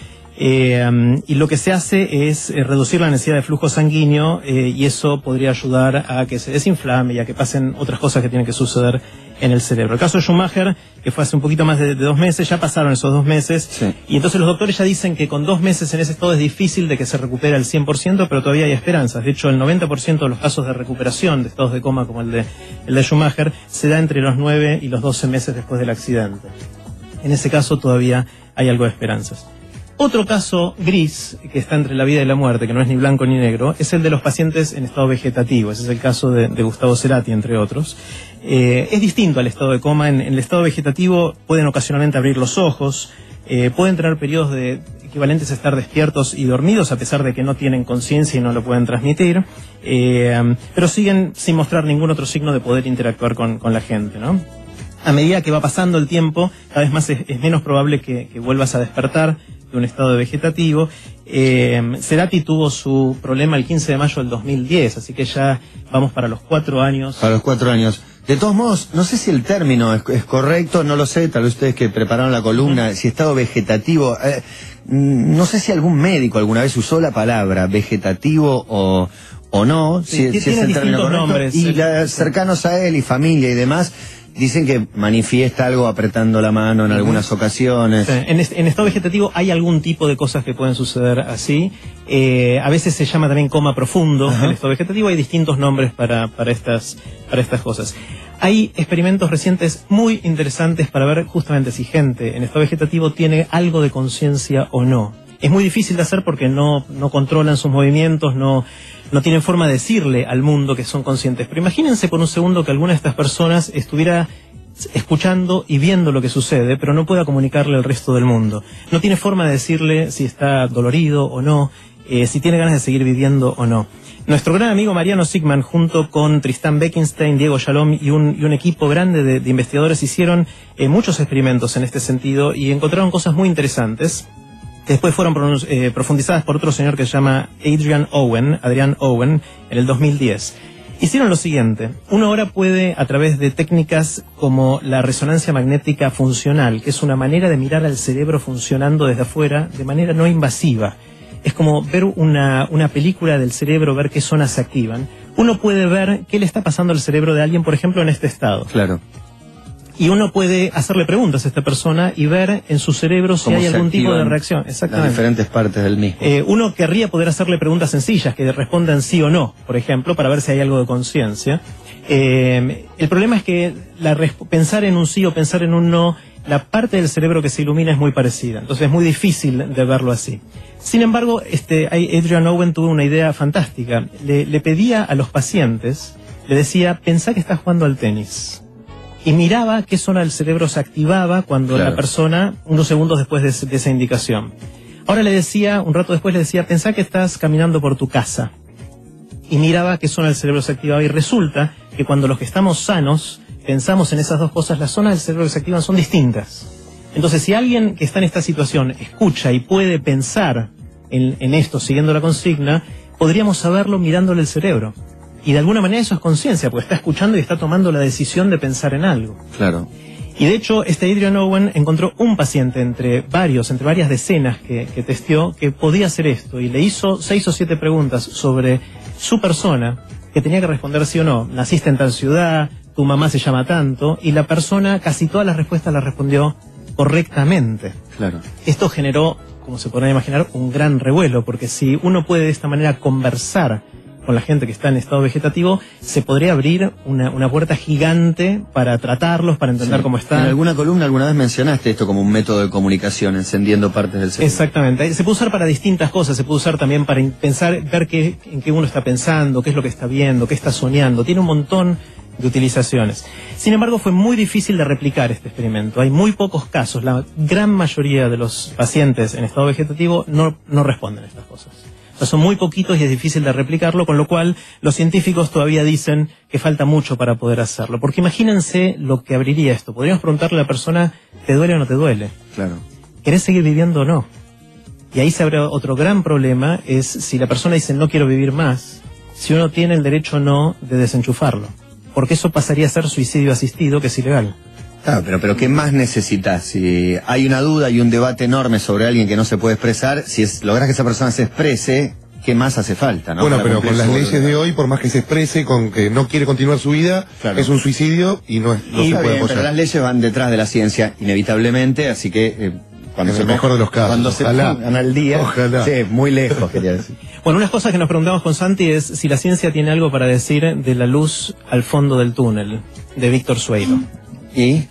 eh, y lo que se hace es eh, reducir la necesidad de flujo sanguíneo eh, y eso podría ayudar a que se desinflame y a que pasen otras cosas que tienen que suceder en el cerebro. El caso de Schumacher, que fue hace un poquito más de, de dos meses, ya pasaron esos dos meses Sí. y entonces los doctores ya dicen que con dos meses en ese estado es difícil de que se recupere al 100%, pero todavía hay esperanzas. De hecho, el 90% de los casos de recuperación de estados de coma como el de, el de Schumacher se da entre los 9 y los 12 meses después del accidente. En ese caso todavía hay algo de esperanzas. Otro caso gris, que está entre la vida y la muerte, que no es ni blanco ni negro, es el de los pacientes en estado vegetativo. Ese es el caso de, Gustavo Cerati, entre otros. Eh, es distinto al estado de coma. En, el estado vegetativo pueden ocasionalmente abrir los ojos, eh, pueden tener periodos de equivalentes a estar despiertos y dormidos, a pesar de que no tienen conciencia y no lo pueden transmitir, eh, pero siguen sin mostrar ningún otro signo de poder interactuar con, la gente, ¿no? a medida que va pasando el tiempo, cada vez más es, menos probable que vuelvas a despertar de un estado vegetativo. Eh, Cerati tuvo su problema el 15 de mayo del 2010, así que ya vamos para los cuatro años. A los cuatro años. De todos modos, no sé si el término es, es correcto, no lo sé, tal vez ustedes que prepararon la columna, si estado vegetativo, eh, mm, no sé si algún médico alguna vez usó la palabra vegetativo o, o no, Sí, si, es el término correcto. nombres. y la- cercanos a él y familia y demás, dicen que manifiesta algo apretando la mano en algunas ocasiones. Sí, En, est- en estado vegetativo hay algún tipo de cosas que pueden suceder así. Eh, a veces se llama también coma profundo. Ajá. El estado vegetativo hay distintos nombres para, para, estas, para estas cosas. Hay experimentos recientes muy interesantes para ver justamente si gente en estado vegetativo tiene algo de conciencia o no. Es muy difícil de hacer porque no, no controlan sus movimientos, no, no tienen forma de decirle al mundo que son conscientes. Pero imagínense por un segundo que alguna de estas personas estuviera escuchando y viendo lo que sucede, pero no pueda comunicarle al resto del mundo. No tiene forma de decirle si está dolorido o no, eh, si tiene ganas de seguir viviendo o no. Nuestro gran amigo Mariano Sigman, junto con Tristán Beckenstein, Diego Shalom y un, y un equipo grande de, investigadores, hicieron eh, muchos experimentos en este sentido y encontraron cosas muy interesantes después fueron eh, profundizadas por otro señor que se llama Adrian Owen, Adrian Owen, en el 2010. Hicieron lo siguiente. Uno ahora puede, a través de técnicas como la resonancia magnética funcional, que es una manera de mirar al cerebro funcionando desde afuera de manera no invasiva. Es como ver una, una película del cerebro, ver qué zonas se activan. Uno puede ver qué le está pasando al cerebro de alguien, por ejemplo, en este estado. Claro. Y uno puede hacerle preguntas a esta persona y ver en su cerebro si hay algún tipo de reacción. Las Exactamente. diferentes partes del mismo. Eh, uno querría poder hacerle preguntas sencillas que respondan sí o no, por ejemplo, para ver si hay algo de conciencia. Eh, el problema es que la pensar en un sí o pensar en un no, la parte del cerebro que se ilumina es muy parecida, entonces es muy difícil de verlo así. Sin embargo, este, Adrian Owen tuvo una idea fantástica. Le, le pedía a los pacientes, le decía, pensá que estás jugando al tenis. Y miraba qué zona del cerebro se activaba cuando Claro. la persona, unos segundos después de, de esa indicación. Ahora le decía, un rato después le decía, pensá que estás caminando por tu casa. Y miraba qué zona del cerebro se activaba. Y resulta que cuando los que estamos sanos pensamos en esas dos cosas, las zonas del cerebro que se activan son distintas. Entonces, si alguien que está en esta situación escucha y puede pensar en, en esto siguiendo la consigna, podríamos saberlo mirándole el cerebro. Y de alguna manera eso es conciencia, porque está escuchando y está tomando la decisión de pensar en algo. Claro. Y de hecho, este Adrian Owen encontró un paciente entre varios, entre varias decenas que, que testeó, que podía hacer esto. Y le hizo seis o siete preguntas sobre su persona, que tenía que responder sí o no. Naciste en tal ciudad, tu mamá se llama tanto, y la persona casi todas las respuestas las respondió correctamente. Claro. Esto generó, como se podrá imaginar, un gran revuelo, porque si uno puede de esta manera conversar con la gente que está en estado vegetativo, se podría abrir una, una puerta gigante para tratarlos, para entender Sí. cómo En están. alguna columna alguna vez mencionaste esto como un método de comunicación, encendiendo partes del cerebro. Exactamente. Se puede usar para distintas cosas. Se puede usar también para pensar, ver qué, en qué uno está pensando, qué es lo que está viendo, qué está soñando. Tiene un montón de utilizaciones. Sin embargo, fue muy difícil de replicar este experimento. Hay muy pocos casos. La gran mayoría de los pacientes en estado vegetativo no, no responden a estas cosas. Son muy poquitos y es difícil de replicarlo, con lo cual los científicos todavía dicen que falta mucho para poder hacerlo. Porque imagínense lo que abriría esto. Podríamos preguntarle a la persona, ¿te duele o no te duele? Claro. ¿Querés seguir viviendo o no? Y ahí se abre otro gran problema, es si la persona dice no quiero vivir más, si uno tiene el derecho o no de desenchufarlo. Porque eso pasaría a ser suicidio asistido, que es ilegal. Claro, pero, pero ¿qué más necesitas? Si hay una duda y un debate enorme sobre alguien que no se puede expresar, si es, logras que esa persona se exprese, ¿qué más hace falta? ¿no? bueno, Para pero con las leyes voluntad. de hoy, por más que se exprese con que no quiere continuar su vida, Claro. es un suicidio y no, es- no Y se puede bien, pero las leyes van detrás de la ciencia, inevitablemente, así que eh, cuando En se el mejor de los casos, Cuando se ojalá. pongan al día, Ojalá. sí, muy lejos, quería decir. [LAUGHS] Bueno, unas cosas que nos preguntamos con Santi es si la ciencia tiene algo para decir de la luz al fondo del túnel, de Víctor Sueiro. ¿Y?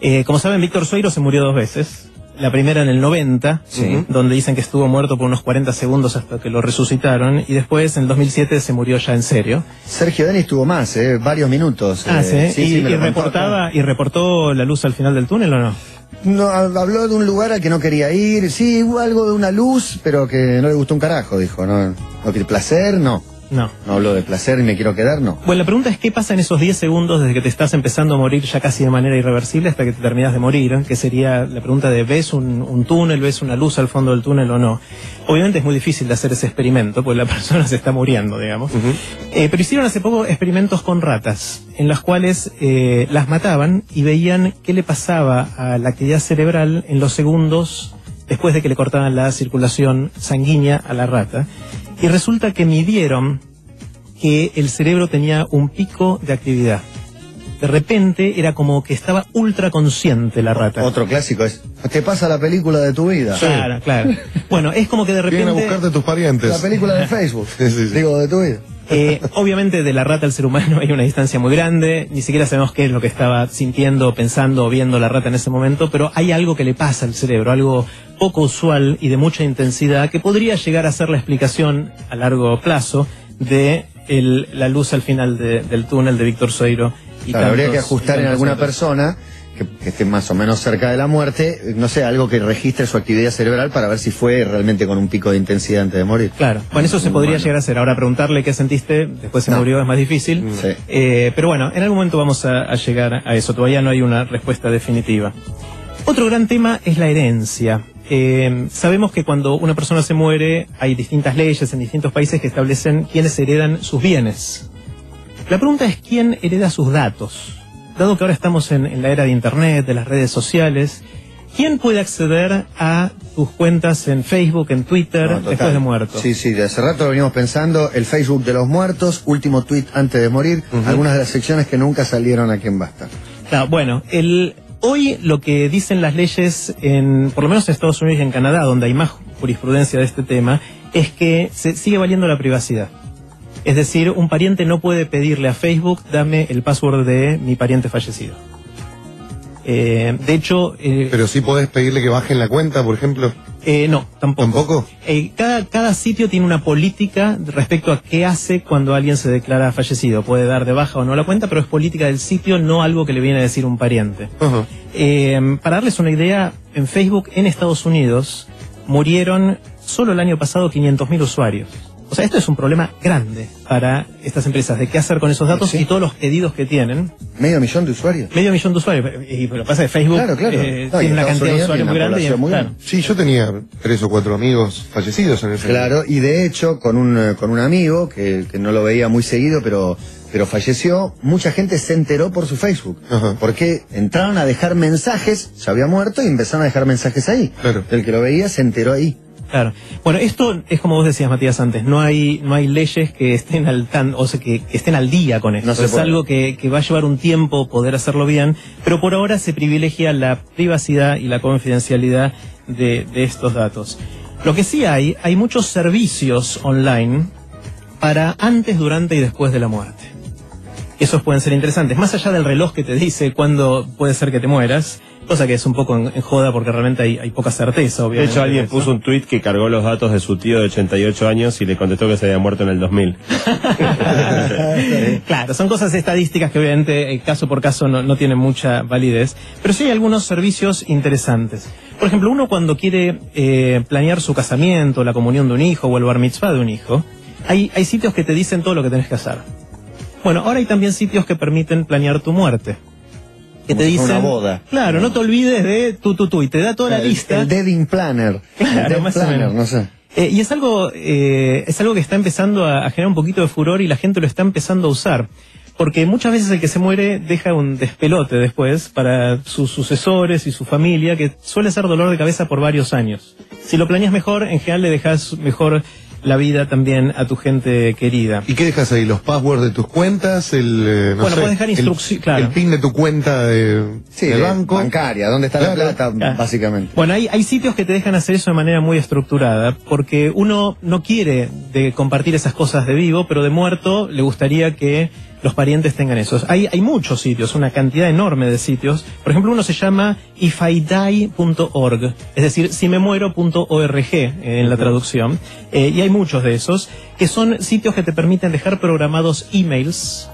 Eh, como saben, Víctor Sueiro se murió dos veces. La primera en el 90, Sí. donde dicen que estuvo muerto por unos 40 segundos hasta que lo resucitaron, y después en el 2007 se murió ya en serio. Sergio Denis tuvo más, eh, varios minutos. Ah, eh, sí, y, me y reportaba, y reportó la luz al final del túnel o no? No, habló de un lugar al que no quería ir, sí, hubo algo de una luz, pero que no le gustó un carajo, dijo, no, no que placer, no. No. No habló de placer y me quiero quedar, no. Bueno, la pregunta es qué pasa en esos 10 segundos desde que te estás empezando a morir ya casi de manera irreversible hasta que te terminas de morir, que sería la pregunta de ¿ves un, un túnel, ves una luz al fondo del túnel o no? Obviamente es muy difícil de hacer ese experimento, porque la [LAUGHS] persona se está muriendo, digamos. Eh, pero hicieron hace poco experimentos con ratas, en los cuales eh, las mataban y veían qué le pasaba a la actividad cerebral en los segundos después de que le cortaban la circulación sanguínea a la rata. Y resulta que midieron que el cerebro tenía un pico de actividad. De repente era como que estaba ultra consciente la rata. Otro clásico es, te pasa la película de tu vida. Claro, claro. Bueno, es como que de Vienen a repente... buscarte tus parientes. La película de Facebook, [LAUGHS] Sí, sí, sí. digo, de tu vida. Eh, obviamente de la rata al ser humano hay una distancia muy grande, ni siquiera sabemos qué es lo que estaba sintiendo, pensando o viendo la rata en ese momento, pero hay algo que le pasa al cerebro, algo poco usual y de mucha intensidad que podría llegar a ser la explicación a largo plazo de el- la luz al final de- del túnel de Víctor Soiro. Y Claro, habría que ajustar en alguna otros. persona que, que esté más o menos cerca de la muerte, no sé, algo que registre su actividad cerebral para ver si fue realmente con un pico de intensidad antes de morir. Claro, bueno, eso se podría Bueno. llegar a hacer. Ahora preguntarle qué sentiste, después se No. murió, es más difícil. Sí. Eh, pero bueno, en algún momento vamos a, a llegar a eso. Todavía no hay una respuesta definitiva. Otro gran tema es la herencia. Eh, sabemos que cuando una persona se muere hay distintas leyes en distintos países que establecen quiénes heredan sus bienes. La pregunta es quién hereda sus datos. Dado que ahora estamos en, en la era de Internet, de las redes sociales, ¿quién puede acceder a tus cuentas en Facebook, en Twitter, No, después de muerto? Sí, sí, de hace rato lo venimos pensando, el Facebook de los muertos, último tweet antes de morir, algunas de las secciones que nunca salieron aquí en Basta. Claro, bueno, el, hoy lo que dicen las leyes, en, por lo menos en Estados Unidos y en Canadá, donde hay más jurisprudencia de este tema, es que se sigue valiendo la privacidad. Es decir, un pariente no puede pedirle a Facebook, dame el password de mi pariente fallecido. Eh, de hecho, eh, Pero sí podés pedirle que bajen la cuenta, por ejemplo. Eh, no, tampoco. ¿Tampoco? Eh, cada, cada sitio tiene una política respecto a qué hace cuando alguien se declara fallecido. Puede dar de baja o no la cuenta, pero es política del sitio, no algo que le viene a decir un pariente. Eh, para darles una idea, en Facebook en Estados Unidos murieron solo el año pasado 500.000 usuarios. O sea, esto es un problema grande para estas empresas de qué hacer con esos datos Sí. y todos los pedidos que tienen. Medio millón de usuarios. Medio millón de usuarios. Y lo que pasa es que Facebook Claro, claro. eh, No, tiene una cantidad de usuarios muy grande. y- muy claro. Sí, yo tenía tres o cuatro amigos fallecidos en ese Claro, y de hecho, con un, eh, con un amigo que, que no lo veía muy seguido, pero, pero falleció, mucha gente se enteró por su Facebook. Ajá. Porque entraron a dejar mensajes, se había muerto y empezaron a dejar mensajes ahí. Claro. El que lo veía se enteró ahí. Claro. Bueno, esto es como vos decías, Matías, antes. No hay, no hay leyes que estén al tan, o sea, que, que estén al día con esto. No es puede. algo que, que va a llevar un tiempo poder hacerlo bien, pero por ahora se privilegia la privacidad y la confidencialidad de, de estos datos. Lo que sí hay, hay muchos servicios online para antes, durante y después de la muerte. Esos pueden ser interesantes. Más allá del reloj que te dice cuándo puede ser que te mueras, cosa que es un poco en, en joda porque realmente hay, hay poca certeza, De obviamente. hecho, alguien de puso un tuit que cargó los datos de su tío de 88 años y le contestó que se había muerto en el 2000. [LAUGHS] Claro, son cosas estadísticas que obviamente eh, caso por caso no, no tienen mucha validez, pero sí hay algunos servicios interesantes. Por ejemplo, uno cuando quiere eh, planear su casamiento, la comunión de un hijo o el bar mitzvah de un hijo, hay, hay sitios que te dicen todo lo que tenés que hacer. Bueno, ahora hay también sitios que permiten planear tu muerte. Que Como te dicen, una boda. claro, no te olvides de tu, tu, tu, y te da toda la El- lista. El Deading Planner. Claro, el Death más o Planner, menos. no sé. Eh, y es algo, eh, es algo que está empezando a, a generar un poquito de furor y la gente lo está empezando a usar. Porque muchas veces el que se muere deja un despelote después para sus sucesores y su familia, que suele ser dolor de cabeza por varios años. Si lo planeas mejor, en general le dejas mejor la vida también a tu gente querida. ¿Y qué dejas ahí? ¿Los passwords de tus cuentas? El, eh, no Bueno, sé, puedes dejar el- instrucci- claro. El PIN de tu cuenta de, Sí, de banco. bancaria, ¿dónde está la plata? Ah. Básicamente. Bueno, hay, hay sitios que te dejan hacer eso de manera muy estructurada, porque uno no quiere de compartir esas cosas de vivo, pero de muerto le gustaría que los parientes tengan esos. Hay, hay muchos sitios, una cantidad enorme de sitios. Por ejemplo, uno se llama ifidie.org, es decir, si me muero.org en la traducción. Eh, y hay muchos de esos, que son sitios que te permiten dejar programados emails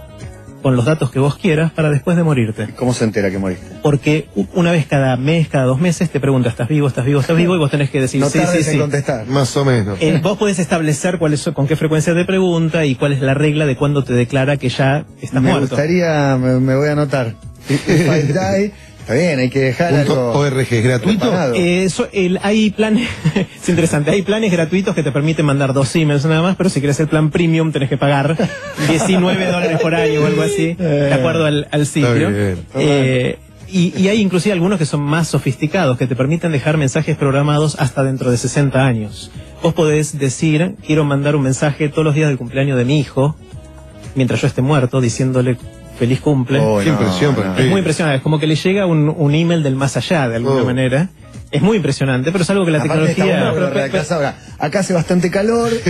con los datos que vos quieras para después de morirte. ¿Cómo se entera que moriste? Porque una vez cada mes, cada dos meses, te pregunta, ¿estás vivo, estás vivo, estás vivo? Y vos tenés que decir, No sí, sí, en sí. contestar. Más o menos. Eh, vos podés establecer cuál es, con qué frecuencia te pregunta y cuál es la regla de cuándo te declara que ya estás me muerto. gustaría, me, me voy a anotar. [LAUGHS] If I die, está bien, hay que dejar algo ORG, ¿es gratuito? Eh, el- hay planes, [LAUGHS] es interesante, hay planes gratuitos que te permiten mandar dos emails nada más, pero si quieres el plan premium tenés que pagar [LAUGHS] 19 dólares por año o algo así, de acuerdo al, al sitio. Eh, y, y hay inclusive algunos que son más sofisticados, que te permiten dejar mensajes programados hasta dentro de 60 años. Vos podés decir, quiero mandar un mensaje todos los días del cumpleaños de mi hijo, mientras yo esté muerto, diciéndole feliz cumple. Oh, Qué impresión, pero- Es muy impresionante, es como que le llega un, un email del más allá, de alguna Oh. manera. Es muy impresionante, pero es algo que la Aparte tecnología... bueno volver a casa ahora. Acá hace bastante calor. [LAUGHS]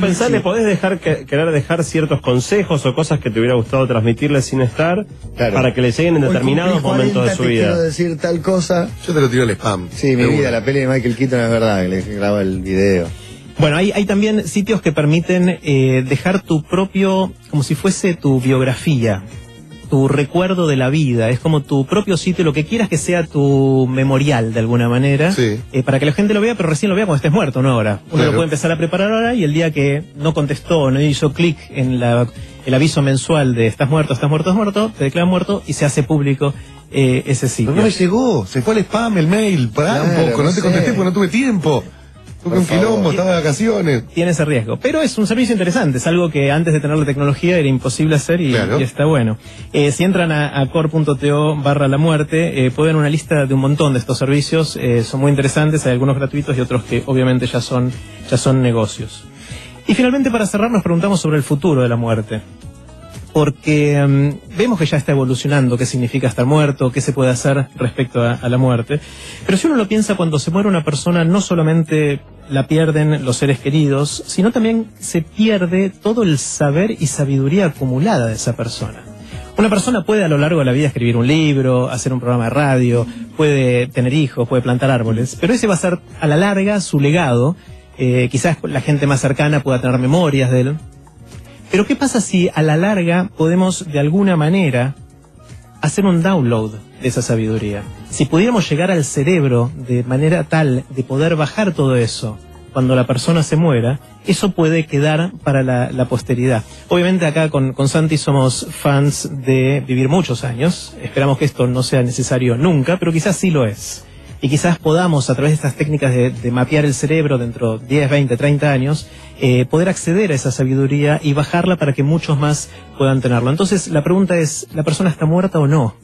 Pensá, le podés dejar que- querer dejar ciertos consejos o cosas que te hubiera gustado transmitirle sin estar Claro. para que le lleguen en Hoy determinados momentos de 40, su te vida. quiero decir tal cosa. Yo te lo tiro al spam. Sí, mi vida, una. la peli de Michael Keaton es verdad, que le graba el video. Bueno, hay, hay también sitios que permiten eh, dejar tu propio, como si fuese tu biografía, tu recuerdo de la vida. Es como tu propio sitio, lo que quieras que sea tu memorial de alguna manera, Sí. eh, para que la gente lo vea, pero recién lo vea cuando estés muerto, no ahora. Uno Claro. lo puede empezar a preparar ahora y el día que no contestó, no hizo clic en la, el aviso mensual de estás muerto, estás muerto, estás muerto, te declaran muerto y se hace público eh, ese Pero sitio. no me llegó, se fue al spam, el mail, pará Claro, un poco, no no te sé. contesté porque no tuve tiempo. Tuve un quilombo, estaba de vacaciones. tiene ese riesgo. Pero es un servicio interesante, es algo que antes de tener la tecnología era imposible hacer y, Claro. y está bueno. Eh, si entran a, a core.to barra la muerte, eh, pueden ver una lista de un montón de estos servicios, eh, son muy interesantes, hay algunos gratuitos y otros que obviamente ya son, ya son negocios. Y finalmente para cerrar nos preguntamos sobre el futuro de la muerte. Porque mm, vemos que ya está evolucionando qué significa estar muerto, qué se puede hacer respecto a, a la muerte. Pero si uno lo piensa, cuando se muere una persona, no solamente la pierden los seres queridos, sino también se pierde todo el saber y sabiduría acumulada de esa persona. Una persona puede a lo largo de la vida escribir un libro, hacer un programa de radio, puede tener hijos, puede plantar árboles, pero ese va a ser a la larga su legado. Eh, quizás la gente más cercana pueda tener memorias de él, pero ¿qué pasa si a la larga podemos de alguna manera hacer un download de esa sabiduría? Si pudiéramos llegar al cerebro de manera tal de poder bajar todo eso cuando la persona se muera, eso puede quedar para la, la posteridad. Obviamente acá con, con Santi somos fans de vivir muchos años, esperamos que esto no sea necesario nunca, pero quizás sí lo es. Y quizás podamos, a través de estas técnicas de, de mapear el cerebro dentro de 10, 20, 30 años, eh, poder acceder a esa sabiduría y bajarla para que muchos más puedan tenerlo. Entonces, la pregunta es, ¿la persona está muerta o no?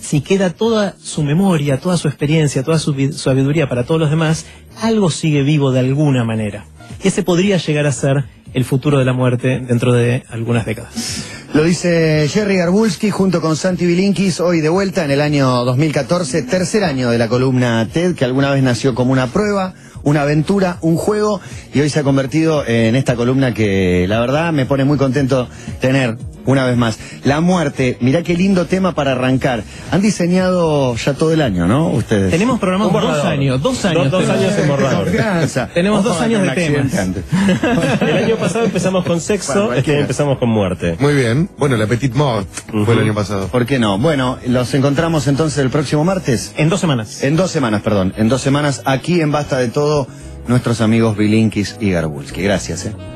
Si queda toda su memoria, toda su experiencia, toda su sabiduría para todos los demás, algo sigue vivo de alguna manera. Y ese podría llegar a ser el futuro de la muerte dentro de algunas décadas. Lo dice Jerry Garbulski junto con Santi Bilinkis, hoy de vuelta en el año 2014, tercer año de la columna TED, que alguna vez nació como una prueba, una aventura, un juego, y hoy se ha convertido en esta columna que la verdad me pone muy contento tener una vez más. La muerte, mirá qué lindo tema para arrancar. Han diseñado ya todo el año, ¿no? Ustedes. Tenemos programas Un dos años, dos años. Dos- años en borrador. Confianza. [LAUGHS] Tenemos Ojo, dos años de temas. [LAUGHS] El año pasado empezamos con sexo, Bueno, este empezamos con muerte. Muy bien. Bueno, la Petit Mort fue el año pasado. ¿Por qué no? Bueno, los encontramos entonces el próximo martes. En dos semanas. En dos semanas, perdón. En dos semanas, aquí en Basta de Todo, nuestros amigos Bilinkis y Garbulski. Gracias, eh.